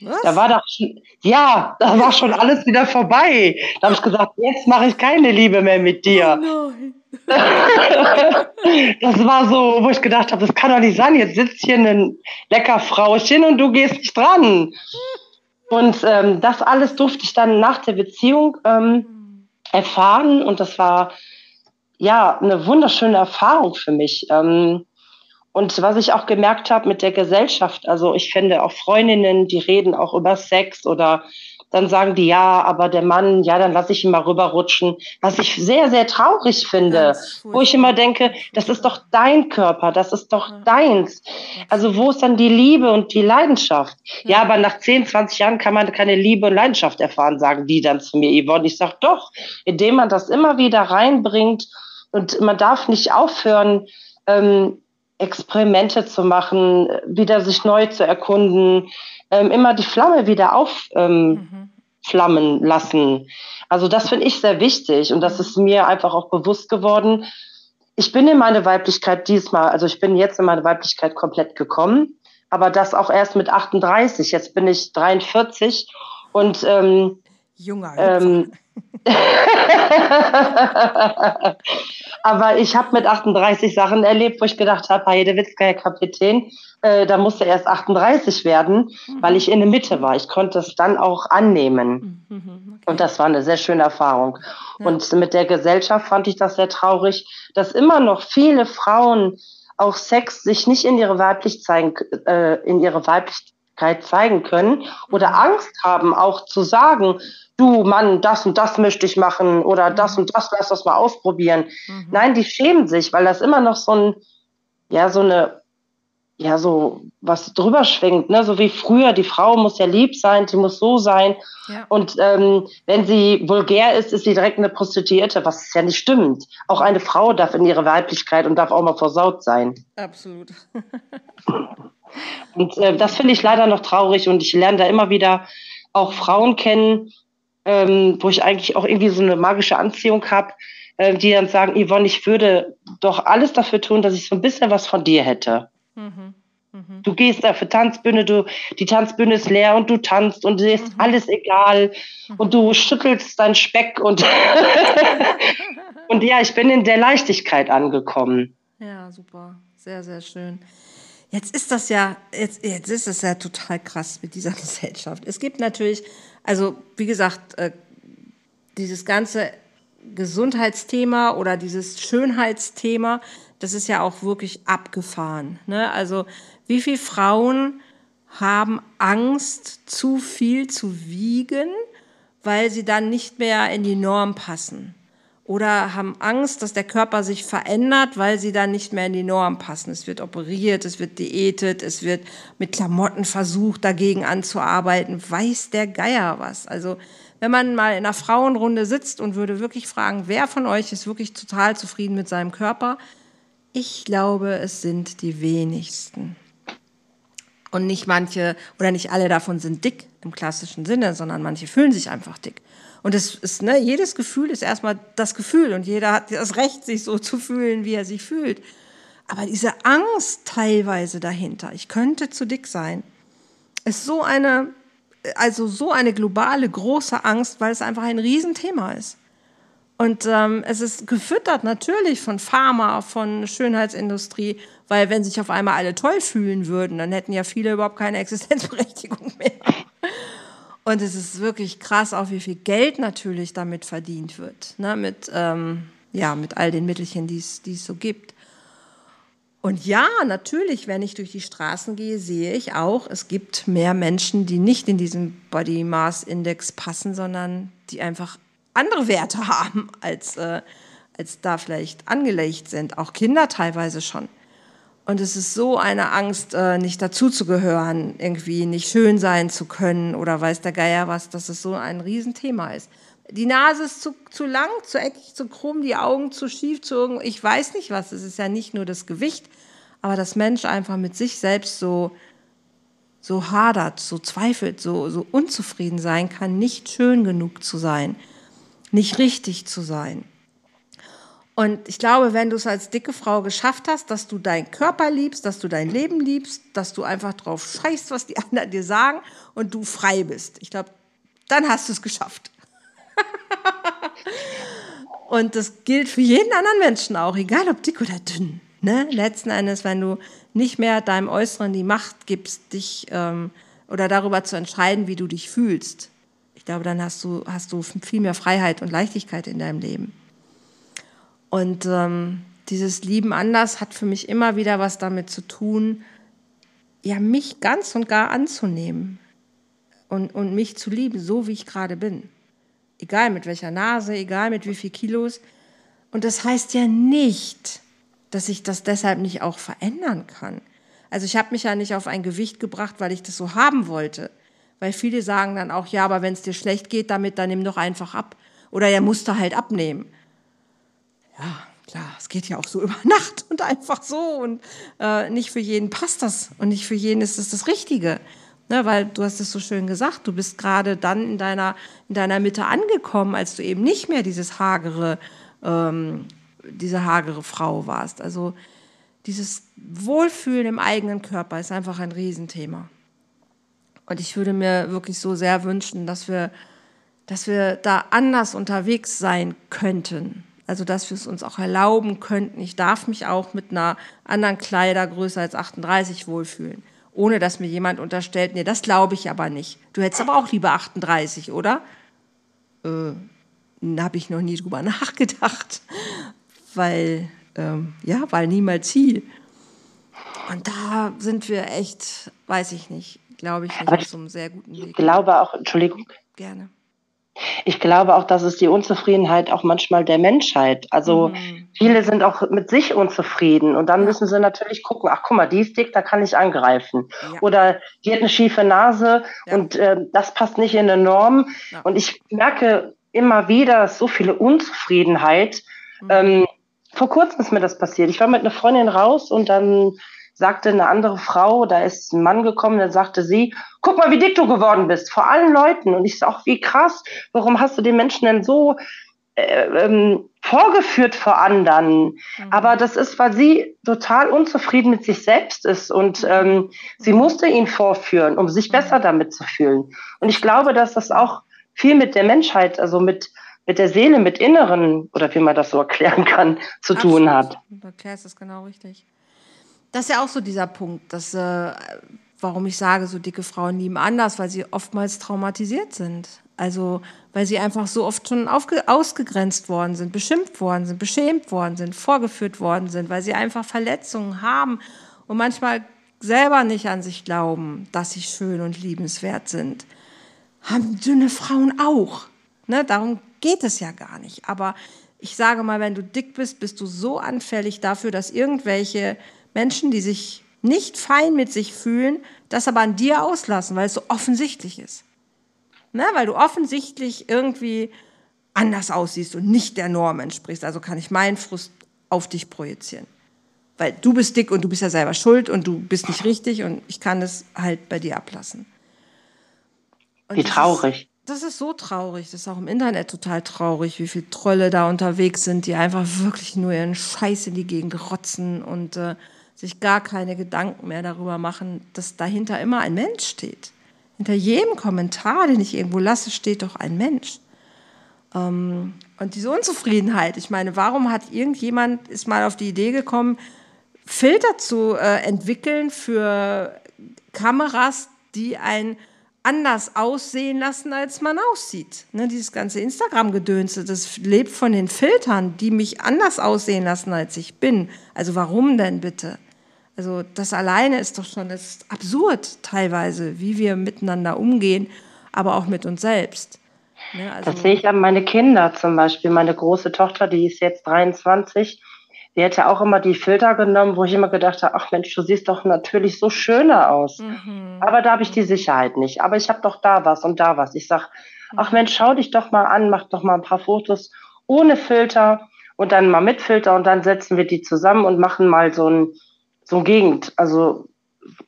Was? Da war doch schon, ja, da war schon alles wieder vorbei. Da habe ich gesagt, jetzt mache ich keine Liebe mehr mit dir. Oh [LAUGHS] das war so, wo ich gedacht habe, das kann doch nicht sein. Jetzt sitzt hier ein lecker Frauchen und du gehst nicht dran. Und ähm, das alles durfte ich dann nach der Beziehung ähm, erfahren und das war ja eine wunderschöne Erfahrung für mich. Ähm, und was ich auch gemerkt habe mit der Gesellschaft, also ich finde auch Freundinnen, die reden auch über Sex oder dann sagen die ja, aber der Mann, ja, dann lasse ich ihn mal rüberrutschen. Was ich sehr, sehr traurig finde, wo ich immer denke, das ist doch dein Körper, das ist doch ja. deins. Also wo ist dann die Liebe und die Leidenschaft? Ja. ja, aber nach 10, 20 Jahren kann man keine Liebe und Leidenschaft erfahren, sagen die dann zu mir, Yvonne. Ich sage doch, indem man das immer wieder reinbringt und man darf nicht aufhören, ähm, Experimente zu machen, wieder sich neu zu erkunden, ähm, immer die Flamme wieder aufflammen ähm, mhm. lassen. Also das finde ich sehr wichtig und das ist mir einfach auch bewusst geworden. Ich bin in meine Weiblichkeit diesmal, also ich bin jetzt in meine Weiblichkeit komplett gekommen, aber das auch erst mit 38. Jetzt bin ich 43 und ähm, junger. Ähm, [LAUGHS] Aber ich habe mit 38 Sachen erlebt, wo ich gedacht habe, Heidewitzka, Herr Kapitän, äh, da musste erst 38 werden, mhm. weil ich in der Mitte war. Ich konnte es dann auch annehmen. Mhm, mhm, okay. Und das war eine sehr schöne Erfahrung. Ja. Und mit der Gesellschaft fand ich das sehr traurig, dass immer noch viele Frauen auch Sex sich nicht in ihre weiblich zeigen, äh, in ihre Weiblichkeit zeigen können oder mhm. Angst haben, auch zu sagen, du Mann, das und das möchte ich machen oder mhm. das und das, lass das mal ausprobieren. Mhm. Nein, die schämen sich, weil das immer noch so ein, ja, so eine, ja, so was drüber schwingt, ne? so wie früher, die Frau muss ja lieb sein, die muss so sein. Ja. Und ähm, wenn sie vulgär ist, ist sie direkt eine Prostituierte, was ja nicht stimmt. Auch eine Frau darf in ihre Weiblichkeit und darf auch mal versaut sein. Absolut. [LAUGHS] und äh, das finde ich leider noch traurig und ich lerne da immer wieder auch Frauen kennen, ähm, wo ich eigentlich auch irgendwie so eine magische Anziehung habe, äh, die dann sagen, Yvonne, ich würde doch alles dafür tun, dass ich so ein bisschen was von dir hätte. Mhm. Mhm. Du gehst da für Tanzbühne, du, die Tanzbühne ist leer und du tanzt und dir ist mhm. alles egal mhm. und du schüttelst deinen Speck und, [LAUGHS] und ja, ich bin in der Leichtigkeit angekommen. Ja, super. Sehr, sehr schön. Jetzt ist das ja, jetzt, jetzt ist es ja total krass mit dieser [LAUGHS] Gesellschaft. Es gibt natürlich also wie gesagt, äh, dieses ganze Gesundheitsthema oder dieses Schönheitsthema, das ist ja auch wirklich abgefahren. Ne? Also wie viele Frauen haben Angst, zu viel zu wiegen, weil sie dann nicht mehr in die Norm passen. Oder haben Angst, dass der Körper sich verändert, weil sie dann nicht mehr in die Norm passen. Es wird operiert, es wird diätet, es wird mit Klamotten versucht, dagegen anzuarbeiten. Weiß der Geier was. Also wenn man mal in einer Frauenrunde sitzt und würde wirklich fragen, wer von euch ist wirklich total zufrieden mit seinem Körper, ich glaube, es sind die wenigsten. Und nicht manche oder nicht alle davon sind dick im klassischen Sinne, sondern manche fühlen sich einfach dick. Und es ist, ne, jedes Gefühl ist erstmal das Gefühl und jeder hat das Recht, sich so zu fühlen, wie er sich fühlt. Aber diese Angst teilweise dahinter, ich könnte zu dick sein, ist so eine, also so eine globale große Angst, weil es einfach ein Riesenthema ist. Und ähm, es ist gefüttert natürlich von Pharma, von Schönheitsindustrie, weil wenn sich auf einmal alle toll fühlen würden, dann hätten ja viele überhaupt keine Existenzberechtigung mehr. Und es ist wirklich krass, auch wie viel Geld natürlich damit verdient wird, ne? mit, ähm, ja, mit all den Mittelchen, die es so gibt. Und ja, natürlich, wenn ich durch die Straßen gehe, sehe ich auch, es gibt mehr Menschen, die nicht in diesen Body Mass Index passen, sondern die einfach andere Werte [LAUGHS] haben, als, äh, als da vielleicht angelegt sind. Auch Kinder teilweise schon. Und es ist so eine Angst, äh, nicht dazuzugehören, irgendwie nicht schön sein zu können oder weiß der Geier was, dass es so ein Riesenthema ist. Die Nase ist zu, zu lang, zu eckig, zu krumm, die Augen zu schief, zu irgend, ich weiß nicht was. Es ist ja nicht nur das Gewicht, aber dass Mensch einfach mit sich selbst so, so hadert, so zweifelt, so, so unzufrieden sein kann, nicht schön genug zu sein, nicht richtig zu sein. Und ich glaube, wenn du es als dicke Frau geschafft hast, dass du deinen Körper liebst, dass du dein Leben liebst, dass du einfach drauf scheißt, was die [LAUGHS] anderen dir sagen und du frei bist. Ich glaube, dann hast du es geschafft. [LAUGHS] und das gilt für jeden anderen Menschen auch, egal ob dick oder dünn. Ne? Letzten Endes, wenn du nicht mehr deinem Äußeren die Macht gibst, dich ähm, oder darüber zu entscheiden, wie du dich fühlst. Ich glaube, dann hast du, hast du viel mehr Freiheit und Leichtigkeit in deinem Leben. Und ähm, dieses Lieben anders hat für mich immer wieder was damit zu tun, ja, mich ganz und gar anzunehmen und, und mich zu lieben, so wie ich gerade bin. Egal mit welcher Nase, egal mit wie viel Kilos. Und das heißt ja nicht, dass ich das deshalb nicht auch verändern kann. Also ich habe mich ja nicht auf ein Gewicht gebracht, weil ich das so haben wollte. Weil viele sagen dann auch, ja, aber wenn es dir schlecht geht damit, dann nimm doch einfach ab. Oder er musste halt abnehmen ja, klar, es geht ja auch so [LAUGHS] über Nacht und einfach so und äh, nicht für jeden passt das und nicht für jeden ist es das Richtige. Ne, weil du hast es so schön gesagt, du bist gerade dann in deiner, in deiner Mitte angekommen, als du eben nicht mehr dieses hagere, ähm, diese hagere Frau warst. Also dieses Wohlfühlen im eigenen Körper ist einfach ein Riesenthema. Und ich würde mir wirklich so sehr wünschen, dass wir, dass wir da anders unterwegs sein könnten. Also, dass wir es uns auch erlauben könnten. Ich darf mich auch mit einer anderen Kleidergröße als 38 wohlfühlen. Ohne dass mir jemand unterstellt, nee, das glaube ich aber nicht. Du hättest aber auch lieber 38, oder? Äh, da habe ich noch nie drüber [LAUGHS] nachgedacht. Weil, ähm, ja, weil niemals Ziel. Und da sind wir echt, weiß ich nicht, glaube ich, nicht auf so einem sehr guten Weg. Ich glaube auch, Entschuldigung. Gerne. Ich glaube auch, dass es die Unzufriedenheit auch manchmal der Menschheit. Also mhm. viele sind auch mit sich unzufrieden und dann ja. müssen sie natürlich gucken, ach guck mal, die ist dick, da kann ich angreifen. Ja. Oder die hat eine schiefe Nase ja. und äh, das passt nicht in eine Norm. Und ich merke immer wieder so viele Unzufriedenheit. Mhm. Ähm, vor kurzem ist mir das passiert. Ich war mit einer Freundin raus und dann sagte eine andere Frau, da ist ein Mann gekommen, dann sagte sie, guck mal, wie dick du geworden bist, vor allen Leuten. Und ich sage, wie krass, warum hast du den Menschen denn so äh, ähm, vorgeführt vor anderen? Mhm. Aber das ist, weil sie total unzufrieden mit sich selbst ist und ähm, sie mhm. musste ihn vorführen, um sich besser mhm. damit zu fühlen. Und ich glaube, dass das auch viel mit der Menschheit, also mit mit der Seele, mit Inneren, oder wie man das so erklären kann, zu Absolut. tun hat. Du erklärst das genau richtig. Das ist ja auch so dieser Punkt, dass, äh, warum ich sage, so dicke Frauen lieben anders, weil sie oftmals traumatisiert sind. Also, weil sie einfach so oft schon ausgegrenzt worden sind, beschimpft worden sind, beschämt worden sind, vorgeführt worden sind, weil sie einfach Verletzungen haben und manchmal selber nicht an sich glauben, dass sie schön und liebenswert sind. Haben dünne Frauen auch. Ne? Darum geht es ja gar nicht. Aber ich sage mal, wenn du dick bist, bist du so anfällig dafür, dass irgendwelche Menschen, die sich nicht fein mit sich fühlen, das aber an dir auslassen, weil es so offensichtlich ist. Ne? Weil du offensichtlich irgendwie anders aussiehst und nicht der Norm entsprichst. Also kann ich meinen Frust auf dich projizieren. Weil du bist dick und du bist ja selber schuld und du bist nicht richtig und ich kann es halt bei dir ablassen. Und Wie traurig. Das ist, das ist so traurig. Das ist auch im Internet total traurig, wie viele Trolle da unterwegs sind, die einfach wirklich nur ihren Scheiß in die Gegend rotzen und äh, sich gar keine Gedanken mehr darüber machen, dass dahinter immer ein Mensch steht. Hinter jedem Kommentar, den ich irgendwo lasse, steht doch ein Mensch. Ähm, und diese Unzufriedenheit, ich meine, warum hat irgendjemand, ist mal auf die Idee gekommen, Filter zu äh, entwickeln für Kameras, die ein anders aussehen lassen, als man aussieht. Ne, dieses ganze Instagram-Gedönse, das lebt von den Filtern, die mich anders aussehen lassen, als ich bin. Also warum denn bitte? Also das alleine ist doch schon ist absurd teilweise, wie wir miteinander umgehen, aber auch mit uns selbst. Ne, also das sehe ich an meine Kinder zum Beispiel. Meine große Tochter, die ist jetzt 23, die hätte auch immer die Filter genommen, wo ich immer gedacht habe, ach Mensch, du siehst doch natürlich so schöner aus. Mhm. Aber da habe ich die Sicherheit nicht. Aber ich habe doch da was und da was. Ich sage, ach Mensch, schau dich doch mal an, mach doch mal ein paar Fotos ohne Filter und dann mal mit Filter und dann setzen wir die zusammen und machen mal so ein, so Gegend, also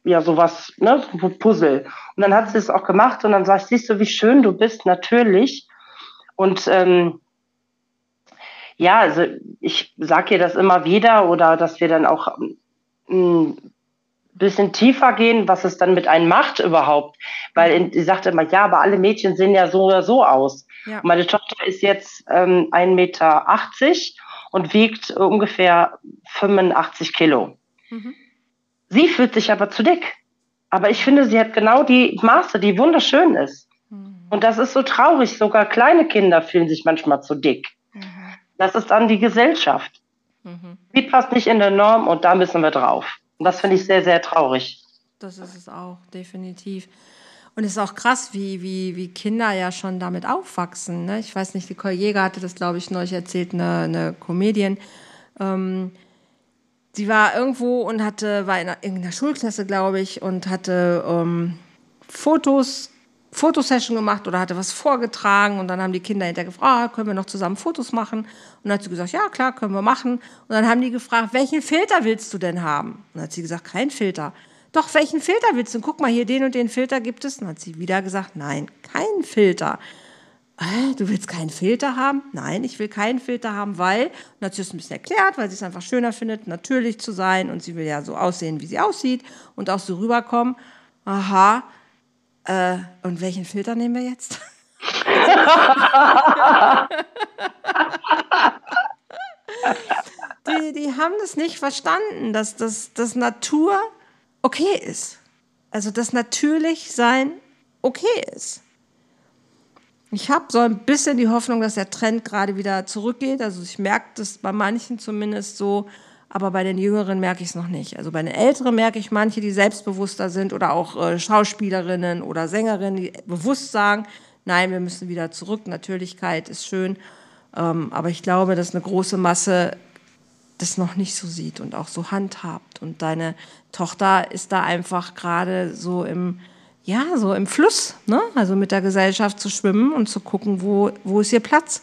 ja, sowas, ne, so Puzzle. Und dann hat sie es auch gemacht und dann sage ich, siehst du, wie schön du bist, natürlich. Und ähm, ja, also ich sage ihr das immer wieder oder dass wir dann auch ein hm, bisschen tiefer gehen, was es dann mit einem macht überhaupt. Weil sie sagte immer, ja, aber alle Mädchen sehen ja so oder so aus. Ja. Meine Tochter ist jetzt ähm, 1,80 Meter und wiegt ungefähr 85 Kilo. Mhm. Sie fühlt sich aber zu dick. Aber ich finde, sie hat genau die Maße, die wunderschön ist. Mhm. Und das ist so traurig. Sogar kleine Kinder fühlen sich manchmal zu dick. Das ist dann die Gesellschaft. Mhm. Die passt nicht in der Norm und da müssen wir drauf. Und das finde ich sehr, sehr traurig. Das ist es auch, definitiv. Und es ist auch krass, wie, wie, wie Kinder ja schon damit aufwachsen. Ne? Ich weiß nicht, Nicole Jäger hatte das, glaube ich, neulich erzählt, eine, eine Comedian. Ähm, sie war irgendwo und hatte, war in irgendeiner Schulklasse, glaube ich, und hatte ähm, Fotos Fotosession gemacht oder hatte was vorgetragen und dann haben die Kinder hinterher gefragt, ah, können wir noch zusammen Fotos machen? Und dann hat sie gesagt, ja klar, können wir machen. Und dann haben die gefragt, welchen Filter willst du denn haben? Und dann hat sie gesagt, kein Filter. Doch, welchen Filter willst du? Guck mal, hier den und den Filter gibt es. Und dann hat sie wieder gesagt, nein, kein Filter. Äh, du willst keinen Filter haben? Nein, ich will keinen Filter haben, weil, und hat sie es ein bisschen erklärt, weil sie es einfach schöner findet, natürlich zu sein und sie will ja so aussehen, wie sie aussieht und auch so rüberkommen. Aha, äh, und welchen Filter nehmen wir jetzt? [LAUGHS] die, die haben das nicht verstanden, dass das dass Natur okay ist. Also dass natürlich sein okay ist. Ich habe so ein bisschen die Hoffnung, dass der Trend gerade wieder zurückgeht. Also ich merke das bei manchen zumindest so, aber bei den Jüngeren merke ich es noch nicht. Also bei den Älteren merke ich manche, die selbstbewusster sind oder auch äh, Schauspielerinnen oder Sängerinnen, die bewusst sagen, nein, wir müssen wieder zurück, Natürlichkeit ist schön. Ähm, aber ich glaube, dass eine große Masse das noch nicht so sieht und auch so handhabt. Und deine Tochter ist da einfach gerade so im, ja, so im Fluss, ne? also mit der Gesellschaft zu schwimmen und zu gucken, wo, wo ist ihr Platz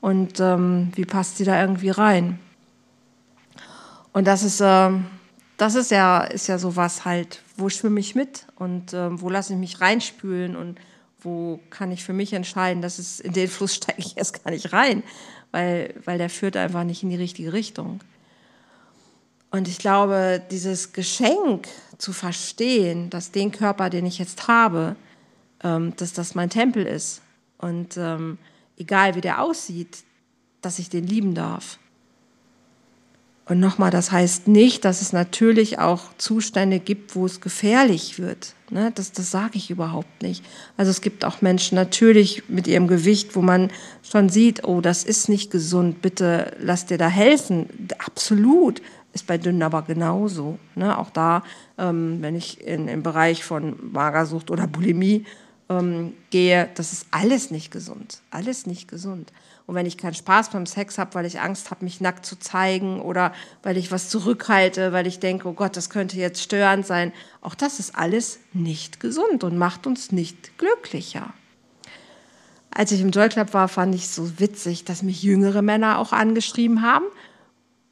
und ähm, wie passt sie da irgendwie rein. Und das ist, äh, das ist ja, ist ja sowas halt, wo schwimme ich mit und äh, wo lasse ich mich reinspülen und wo kann ich für mich entscheiden, dass es in den Fluss steige ich erst gar nicht rein, weil, weil der führt einfach nicht in die richtige Richtung. Und ich glaube, dieses Geschenk zu verstehen, dass den Körper, den ich jetzt habe, ähm, dass das mein Tempel ist und ähm, egal wie der aussieht, dass ich den lieben darf. Und nochmal, das heißt nicht, dass es natürlich auch Zustände gibt, wo es gefährlich wird. Ne? Das, das sage ich überhaupt nicht. Also es gibt auch Menschen natürlich mit ihrem Gewicht, wo man schon sieht, oh, das ist nicht gesund, bitte lass dir da helfen. Absolut. Ist bei Dünnen aber genauso. Ne? Auch da, ähm, wenn ich in, im Bereich von Magersucht oder Bulimie ähm, gehe, das ist alles nicht gesund. Alles nicht gesund. Und wenn ich keinen Spaß beim Sex habe, weil ich Angst habe, mich nackt zu zeigen oder weil ich was zurückhalte, weil ich denke, oh Gott, das könnte jetzt störend sein, auch das ist alles nicht gesund und macht uns nicht glücklicher. Als ich im Joy Club war, fand ich es so witzig, dass mich jüngere Männer auch angeschrieben haben.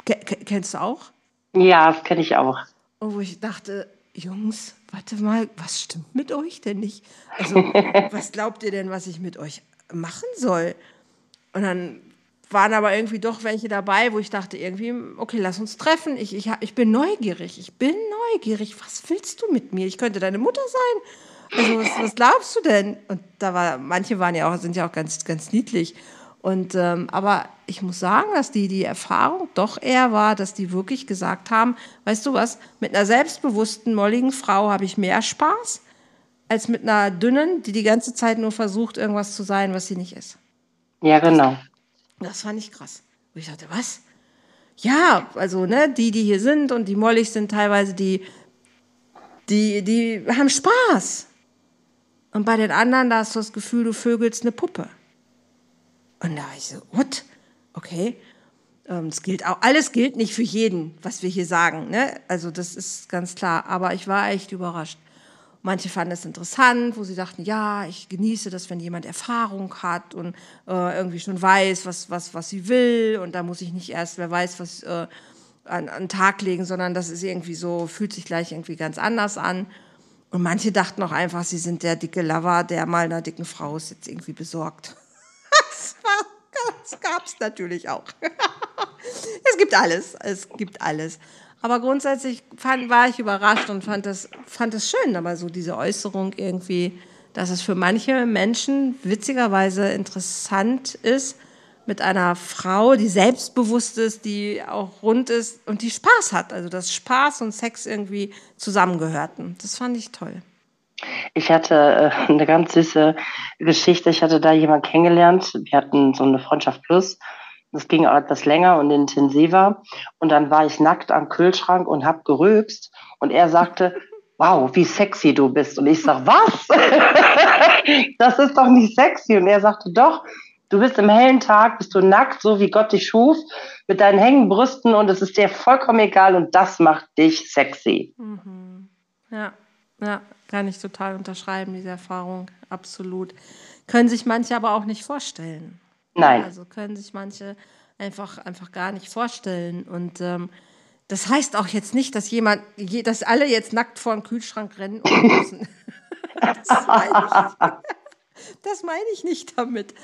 K kennst du auch? Ja, das kenne ich auch. Und wo ich dachte, Jungs, warte mal, was stimmt mit euch denn nicht? Also, [LAUGHS] was glaubt ihr denn, was ich mit euch machen soll? Und dann waren aber irgendwie doch welche dabei, wo ich dachte, irgendwie, okay, lass uns treffen. Ich, ich, ich bin neugierig. Ich bin neugierig. Was willst du mit mir? Ich könnte deine Mutter sein. Also, was, was glaubst du denn? Und da war, manche waren ja auch, sind ja auch ganz, ganz niedlich. Und, ähm, aber ich muss sagen, dass die, die Erfahrung doch eher war, dass die wirklich gesagt haben, weißt du was, mit einer selbstbewussten, molligen Frau habe ich mehr Spaß, als mit einer dünnen, die die ganze Zeit nur versucht, irgendwas zu sein, was sie nicht ist. Ja, genau. Das, fand ich krass. Und ich dachte, was? Ja, also, ne, die, die hier sind und die mollig sind teilweise, die, die, die haben Spaß. Und bei den anderen, da hast du das Gefühl, du vögelst eine Puppe. Und da war ich so, what? Okay. Ähm, es gilt auch, alles gilt nicht für jeden, was wir hier sagen. Ne? Also das ist ganz klar. Aber ich war echt überrascht. Manche fanden es interessant, wo sie dachten, ja, ich genieße das, wenn jemand Erfahrung hat und äh, irgendwie schon weiß, was, was, was sie will. Und da muss ich nicht erst, wer weiß, was äh, an, an den Tag legen, sondern das ist irgendwie so, fühlt sich gleich irgendwie ganz anders an. Und manche dachten auch einfach, sie sind der dicke Lover, der mal einer dicken Frau ist jetzt irgendwie besorgt. Das gab es natürlich auch. [LAUGHS] es gibt alles, es gibt alles. Aber grundsätzlich fand, war ich überrascht und fand das, fand schön, aber so diese Äußerung irgendwie, dass es für manche Menschen witzigerweise interessant ist, mit einer Frau, die selbstbewusst ist, die auch rund ist und die Spaß hat. Also dass Spaß und Sex irgendwie zusammengehörten. Das fand ich toll. Ich hatte äh, [LAUGHS] eine ganz süße Geschichte. Ich hatte da jemanden kennengelernt. Wir hatten so eine Freundschaft plus. Das ging auch etwas länger und intensiver. Und dann war ich nackt am Kühlschrank und habe gerülpst. Und er sagte, [LAUGHS] wow, wie sexy du bist. Und ich sag, was? [LAUGHS] das ist doch nicht sexy. Und er sagte, doch, du bist im hellen Tag, bist du nackt, so wie Gott dich schuf, mit deinen hängen Brüsten und es ist dir vollkommen egal und das macht dich sexy. Mhm. Ja, ja, kann ich total unterschreiben, diese Erfahrung, absolut. Können sich manche aber auch nicht vorstellen. Nein. Also können sich manche einfach, einfach gar nicht vorstellen. Und ähm, das heißt auch jetzt nicht, dass jemand, dass alle jetzt nackt vor den Kühlschrank rennen und müssen. [LAUGHS] das meine ich, das meine ich nicht damit.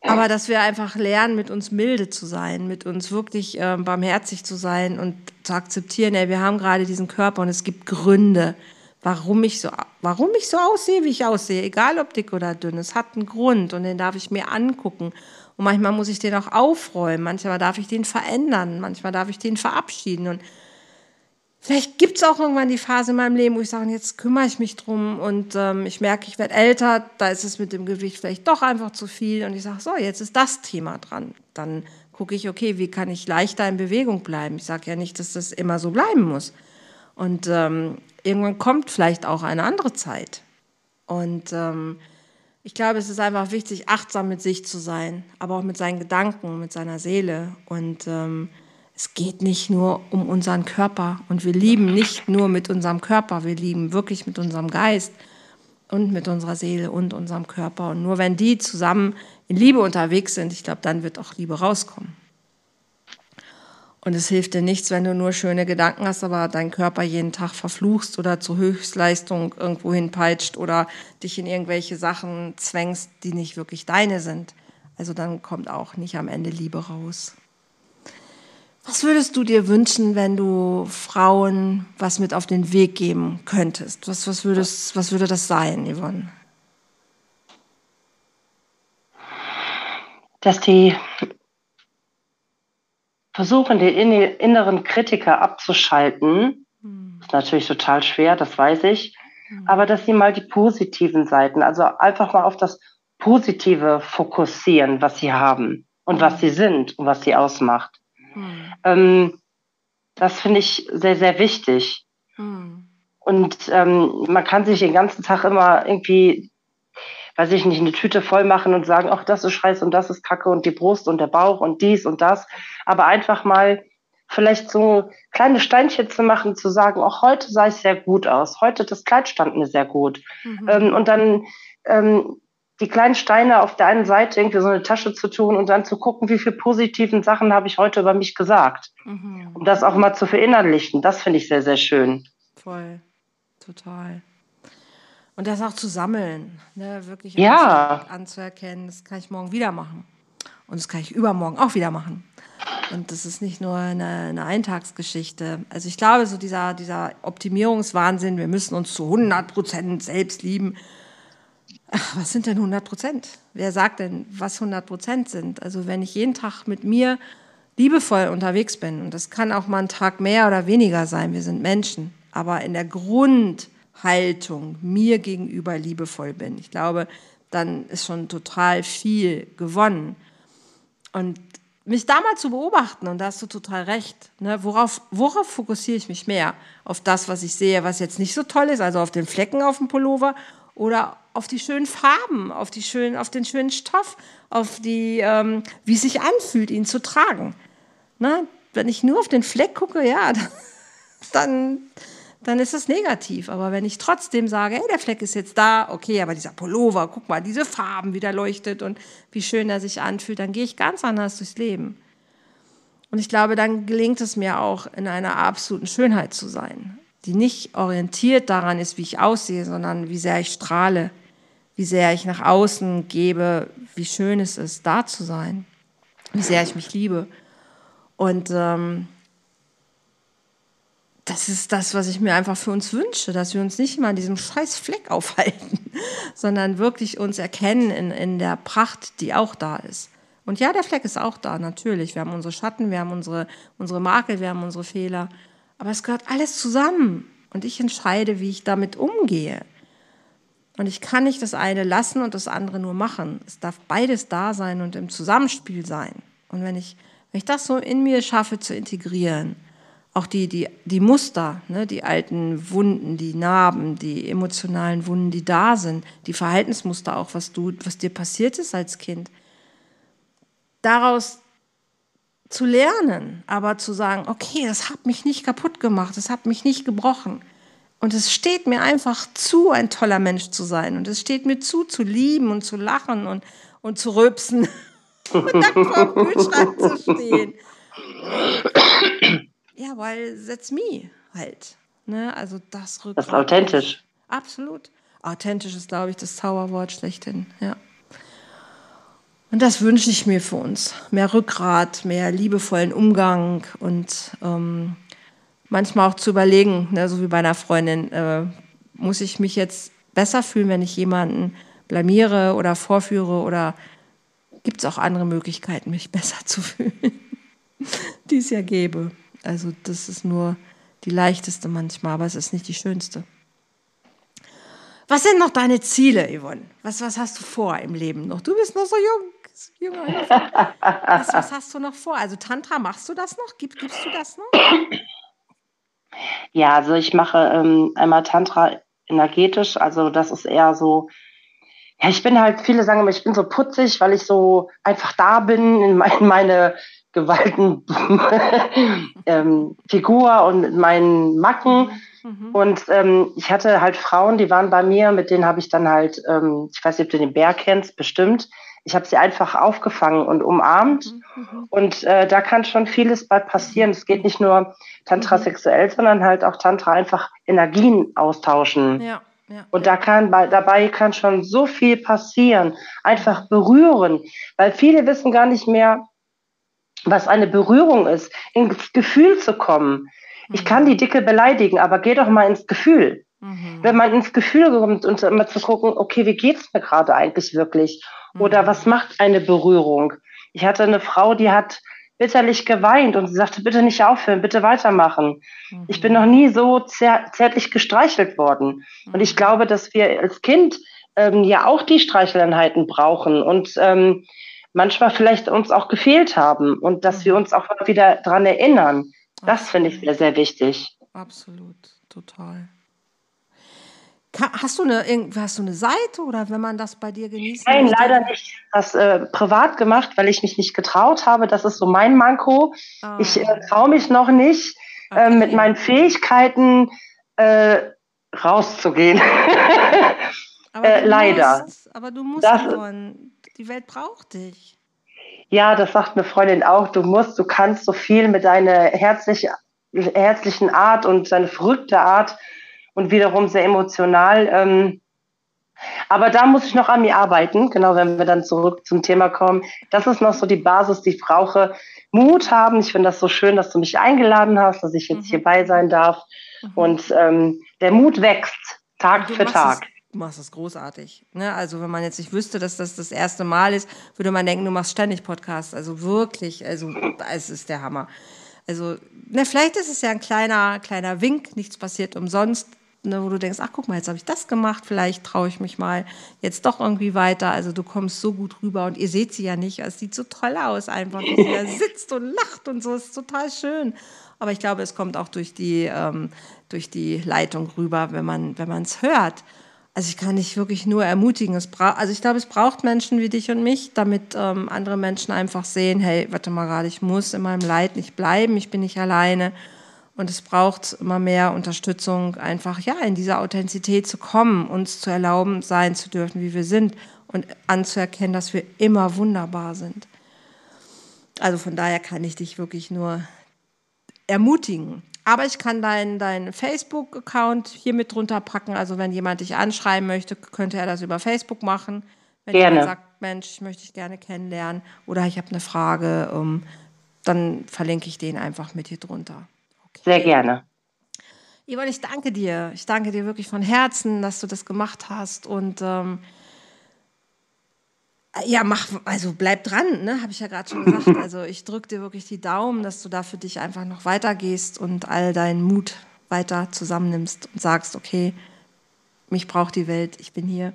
Aber dass wir einfach lernen, mit uns milde zu sein, mit uns wirklich äh, barmherzig zu sein und zu akzeptieren, ey, wir haben gerade diesen Körper und es gibt Gründe, warum ich so, warum ich so aussehe, wie ich aussehe, egal ob dick oder dünn. Es hat einen Grund und den darf ich mir angucken. Und manchmal muss ich den auch aufräumen, manchmal darf ich den verändern, manchmal darf ich den verabschieden. Und vielleicht gibt es auch irgendwann die Phase in meinem Leben, wo ich sage, jetzt kümmere ich mich drum und ähm, ich merke, ich werde älter, da ist es mit dem Gewicht vielleicht doch einfach zu viel und ich sage, so, jetzt ist das Thema dran. Dann gucke ich, okay, wie kann ich leichter in Bewegung bleiben? Ich sage ja nicht, dass das immer so bleiben muss. Und ähm, irgendwann kommt vielleicht auch eine andere Zeit. Und ähm, ich glaube, es ist einfach wichtig, achtsam mit sich zu sein, aber auch mit seinen Gedanken, mit seiner Seele. Und ähm, es geht nicht nur um unseren Körper. Und wir lieben nicht nur mit unserem Körper, wir lieben wirklich mit unserem Geist und mit unserer Seele und unserem Körper. Und nur wenn die zusammen in Liebe unterwegs sind, ich glaube, dann wird auch Liebe rauskommen. Und es hilft dir nichts, wenn du nur schöne Gedanken hast, aber deinen Körper jeden Tag verfluchst oder zur Höchstleistung irgendwo hinpeitscht oder dich in irgendwelche Sachen zwängst, die nicht wirklich deine sind. Also dann kommt auch nicht am Ende Liebe raus. Was würdest du dir wünschen, wenn du Frauen was mit auf den Weg geben könntest? Was, was, würdest, was würde das sein, Yvonne? Dass die versuchen, den inneren Kritiker abzuschalten. Mhm. Ist natürlich total schwer, das weiß ich. Mhm. Aber dass sie mal die positiven Seiten, also einfach mal auf das Positive fokussieren, was sie haben und mhm. was sie sind und was sie ausmacht. Hm. Ähm, das finde ich sehr, sehr wichtig. Hm. Und ähm, man kann sich den ganzen Tag immer irgendwie weiß ich nicht, eine Tüte voll machen und sagen, ach, das ist scheiße und das ist Kacke und die Brust und der Bauch und dies und das. Aber einfach mal vielleicht so kleine Steinchen zu machen, zu sagen, auch heute sah ich sehr gut aus, heute das Kleid stand mir sehr gut. Mhm. Ähm, und dann ähm, die kleinen Steine auf der einen Seite irgendwie so eine Tasche zu tun und dann zu gucken, wie viele positiven Sachen habe ich heute über mich gesagt. Mhm. Um das auch mal zu verinnerlichen, das finde ich sehr, sehr schön. Voll, total. Und das auch zu sammeln, ne? wirklich ja. anzuerkennen, das kann ich morgen wieder machen. Und das kann ich übermorgen auch wieder machen. Und das ist nicht nur eine, eine Eintagsgeschichte. Also ich glaube, so dieser, dieser Optimierungswahnsinn, wir müssen uns zu 100 Prozent selbst lieben. Ach, was sind denn 100 Prozent? Wer sagt denn, was 100 Prozent sind? Also wenn ich jeden Tag mit mir liebevoll unterwegs bin, und das kann auch mal ein Tag mehr oder weniger sein, wir sind Menschen, aber in der Grundhaltung mir gegenüber liebevoll bin, ich glaube, dann ist schon total viel gewonnen. Und mich da mal zu beobachten, und da hast du total recht, ne, worauf, worauf fokussiere ich mich mehr? Auf das, was ich sehe, was jetzt nicht so toll ist, also auf den Flecken auf dem Pullover oder auf die schönen Farben, auf, die schönen, auf den schönen Stoff, auf die, ähm, wie es sich anfühlt, ihn zu tragen. Ne? Wenn ich nur auf den Fleck gucke, ja, [LAUGHS] dann, dann ist es negativ. Aber wenn ich trotzdem sage, hey, der Fleck ist jetzt da, okay, aber dieser Pullover, guck mal, diese Farben, wie der leuchtet und wie schön er sich anfühlt, dann gehe ich ganz anders durchs Leben. Und ich glaube, dann gelingt es mir auch, in einer absoluten Schönheit zu sein, die nicht orientiert daran ist, wie ich aussehe, sondern wie sehr ich strahle, wie sehr ich nach außen gebe, wie schön es ist, da zu sein, wie sehr ich mich liebe. Und ähm, das ist das, was ich mir einfach für uns wünsche, dass wir uns nicht immer an diesem scheiß Fleck [LAUGHS] aufhalten, sondern wirklich uns erkennen in, in der Pracht, die auch da ist. Und ja, der Fleck ist auch da, natürlich. Wir haben unsere Schatten, wir haben unsere, unsere Makel, wir haben unsere Fehler. Aber es gehört alles zusammen. Und ich entscheide, wie ich damit umgehe. Und ich kann nicht das eine lassen und das andere nur machen. Es darf beides da sein und im Zusammenspiel sein. Und wenn ich, wenn ich das so in mir schaffe zu integrieren, auch die, die, die Muster, ne, die alten Wunden, die Narben, die emotionalen Wunden, die da sind, die Verhaltensmuster auch, was, du, was dir passiert ist als Kind, daraus zu lernen, aber zu sagen, okay, das hat mich nicht kaputt gemacht, das hat mich nicht gebrochen. Und es steht mir einfach zu, ein toller Mensch zu sein. Und es steht mir zu, zu lieben und zu lachen und, und zu rülpsen [LAUGHS] und dann vor dem Kühlschrank zu stehen. Ja, weil that's me halt. Ne? Also das Rückgrat. Das ist authentisch. Absolut. Authentisch ist, glaube ich, das Zauberwort schlechthin. Ja. Und das wünsche ich mir für uns. Mehr Rückgrat, mehr liebevollen Umgang und ähm, manchmal auch zu überlegen, ne, so wie bei einer Freundin, äh, muss ich mich jetzt besser fühlen, wenn ich jemanden blamiere oder vorführe oder gibt es auch andere Möglichkeiten, mich [LAUGHS] besser zu fühlen, die es ja gäbe. Also das ist nur die leichteste manchmal, aber es ist nicht die schönste. Was sind noch deine Ziele, Yvonne? Was, was hast du vor im Leben noch? Du bist noch so jung. Jünger. Was, was hast du noch vor? Also Tantra, machst du das noch? Gib, gibst du das noch? Ja, also ich mache ähm, einmal Tantra energetisch. Also das ist eher so, ja, ich bin halt, viele sagen immer, ich bin so putzig, weil ich so einfach da bin in, mein, meine gewalten [LAUGHS] ähm, Figur und mit meinen Macken. Mhm. Und ähm, ich hatte halt Frauen, die waren bei mir, mit denen habe ich dann halt, ähm, ich weiß nicht, ob du den Bär kennst, bestimmt. Ich habe sie einfach aufgefangen und umarmt. Mhm. mhm. Und äh, da kann schon vieles bei passieren. Es geht nicht nur Tantra sexuell, sondern halt auch Tantra einfach Energien austauschen. Ja. Ja, und da kann bei, dabei kann schon so viel passieren. Einfach berühren. Weil viele wissen gar nicht mehr, was eine Berührung ist, ins Gefühl zu kommen. Ich kann die Dicke beleidigen, aber geh doch mal ins Gefühl. Mhm. Wenn man ins Gefühl kommt und immer zu gucken, okay, wie geht's mir gerade eigentlich wirklich? Oder mhm. was macht eine Berührung? Ich hatte eine Frau, die hat bitterlich geweint und sie sagte, bitte nicht aufhören, bitte weitermachen. Mhm. Ich bin noch nie so zärtlich gestreichelt worden. Und ich mhm. glaube, dass wir als Kind ähm, ja auch die Streicheleinheiten brauchen und ähm, manchmal vielleicht uns auch gefehlt haben und dass wir uns auch wieder daran erinnern. Das finde ich sehr, sehr wichtig. Absolut, total. Hast du eine, hast du eine Seite oder wenn man das bei dir genießt? Nein, möchte? leider nicht. Das äh, privat gemacht, weil ich mich nicht getraut habe. Das ist so mein Manko. Oh. Ich äh, traue mich noch nicht, äh, okay. äh, mit meinen Fähigkeiten äh, rauszugehen. [LAUGHS] aber leider. Musst, aber du musst, das, die Welt braucht dich. Ja, das sagt eine Freundin auch. Du musst, du kannst so viel mit deiner herzlich, herzlichen Art und deine verrückte Art und wiederum sehr emotional. Ähm, aber da muss ich noch an mir arbeiten, genau wenn wir dann zurück zum Thema kommen. Das ist noch so die Basis, die ich brauche. Mut haben. Ich finde das so schön, dass du mich eingeladen hast, dass ich jetzt mhm. hierbei sein darf. Mhm. Und ähm, der Mut wächst Tag für Tag. Es, du machst das großartig. Ne? Also wenn man jetzt nicht wüsste, dass das das erste Mal ist, würde man denken, du machst ständig Podcasts. Also wirklich, also es ist der Hammer. Also, ne, vielleicht ist es ja ein kleiner, kleiner Wink, nichts passiert umsonst ne, wo du denkst, ach guck mal, jetzt habe ich das gemacht, vielleicht traue ich mich mal jetzt doch irgendwie weiter. Also du kommst so gut rüber und ihr seht sie ja nicht, es sieht so toll aus einfach, wie sie da [LAUGHS] sitzt und lacht und so, ist total schön. Aber ich glaube, es kommt auch durch die, ähm, durch die Leitung rüber, wenn man wenn es hört. Also ich kann dich wirklich nur ermutigen. Es also ich glaube, es braucht Menschen wie dich und mich, damit ähm, andere Menschen einfach sehen, hey, warte mal gerade, ich muss in meinem Leid nicht bleiben, ich bin nicht alleine. Und es braucht immer mehr Unterstützung, einfach ja in dieser Authentizität zu kommen, uns zu erlauben, sein zu dürfen, wie wir sind und anzuerkennen, dass wir immer wunderbar sind. Also von daher kann ich dich wirklich nur ermutigen. Aber ich kann deinen dein Facebook-Account hier mit drunter packen. Also wenn jemand dich anschreiben möchte, könnte er das über Facebook machen. Wenn gerne. jemand sagt, Mensch, ich möchte dich gerne kennenlernen oder ich habe eine Frage, um, ähm, dann verlinke ich den einfach mit hier drunter. Sehr gerne. Yvonne, ich danke dir. Ich danke dir wirklich von Herzen, dass du das gemacht hast. Und ähm, ja, mach, also bleib dran, ne? habe ich ja gerade schon gesagt. [CLEARS THROAT] Also ich drücke dir wirklich die Daumen, dass du da für dich einfach noch weitergehst und all deinen Mut weiter zusammennimmst und sagst, okay, mich braucht die Welt, ich bin hier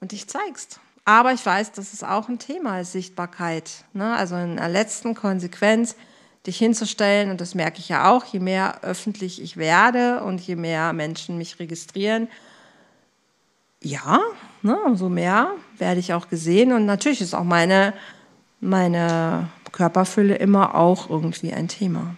und dich zeigst. Aber ich weiß, dass es auch ein Thema ist, Sichtbarkeit. Ne? Also in der letzten Konsequenz dich hinzustellen. Und das merke ich ja auch, je mehr öffentlich ich werde und je mehr Menschen mich registrieren, ja, ne, umso mehr werde ich auch gesehen. Und natürlich ist auch meine, meine Körperfülle immer auch irgendwie ein Thema.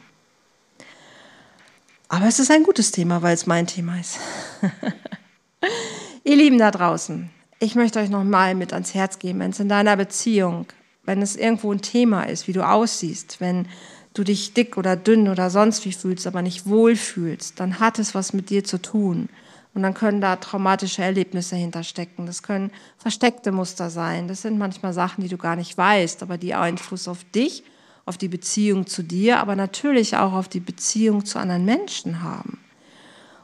Aber es ist ein gutes Thema, weil es mein Thema ist. [LAUGHS] Ihr Lieben da draußen, ich möchte euch noch mal mit ans Herz geben, wenn es in deiner Beziehung, wenn es irgendwo ein Thema ist, wie du aussiehst, wenn du dich dick oder dünn oder sonst wie fühlst, aber nicht wohl fühlst, dann hat es was mit dir zu tun. Und dann können da traumatische Erlebnisse hinterstecken. Das können versteckte Muster sein. Das sind manchmal Sachen, die du gar nicht weißt, aber die Einfluss auf dich, auf die Beziehung zu dir, aber natürlich auch auf die Beziehung zu anderen Menschen haben.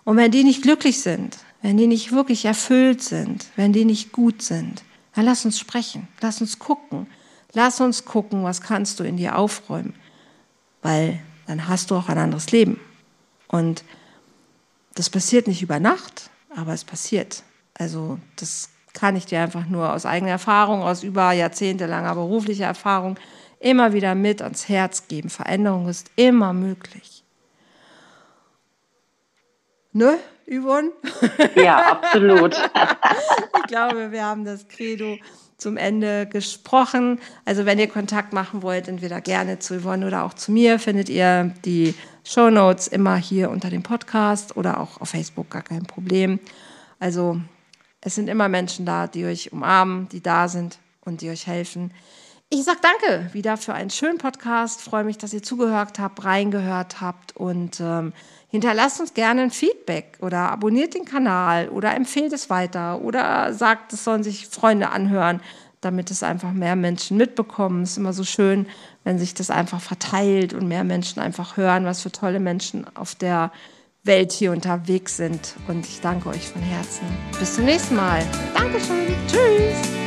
Und wenn die nicht glücklich sind, wenn die nicht wirklich erfüllt sind, wenn die nicht gut sind, dann lass uns sprechen, lass uns gucken. Lass uns gucken, was kannst du in dir aufräumen weil dann hast du auch ein anderes Leben. Und das passiert nicht über Nacht, aber es passiert. Also das kann ich dir einfach nur aus eigener Erfahrung, aus über jahrzehntelanger beruflicher Erfahrung immer wieder mit ans Herz geben. Veränderung ist immer möglich. Ne, Yvonne? Ja, absolut. [LAUGHS] ich glaube, wir haben das Credo zum Ende gesprochen. Also wenn ihr Kontakt machen wollt, entweder gerne zu Yvonne oder auch zu mir, findet ihr die Show Notes immer hier unter dem Podcast oder auch auf Facebook, gar kein Problem. Also es sind immer Menschen da, die euch umarmen, die da sind und die euch helfen. Ich sage danke wieder für einen schönen Podcast. Freue mich, dass ihr zugehört habt, reingehört habt und ähm, hinterlasst uns gerne ein Feedback oder abonniert den Kanal oder empfehlt es weiter oder sagt, es sollen sich Freunde anhören, damit es einfach mehr Menschen mitbekommen. Es ist immer so schön, wenn sich das einfach verteilt und mehr Menschen einfach hören, was für tolle Menschen auf der Welt hier unterwegs sind. Und ich danke euch von Herzen. Bis zum nächsten Mal. Dankeschön. Tschüss.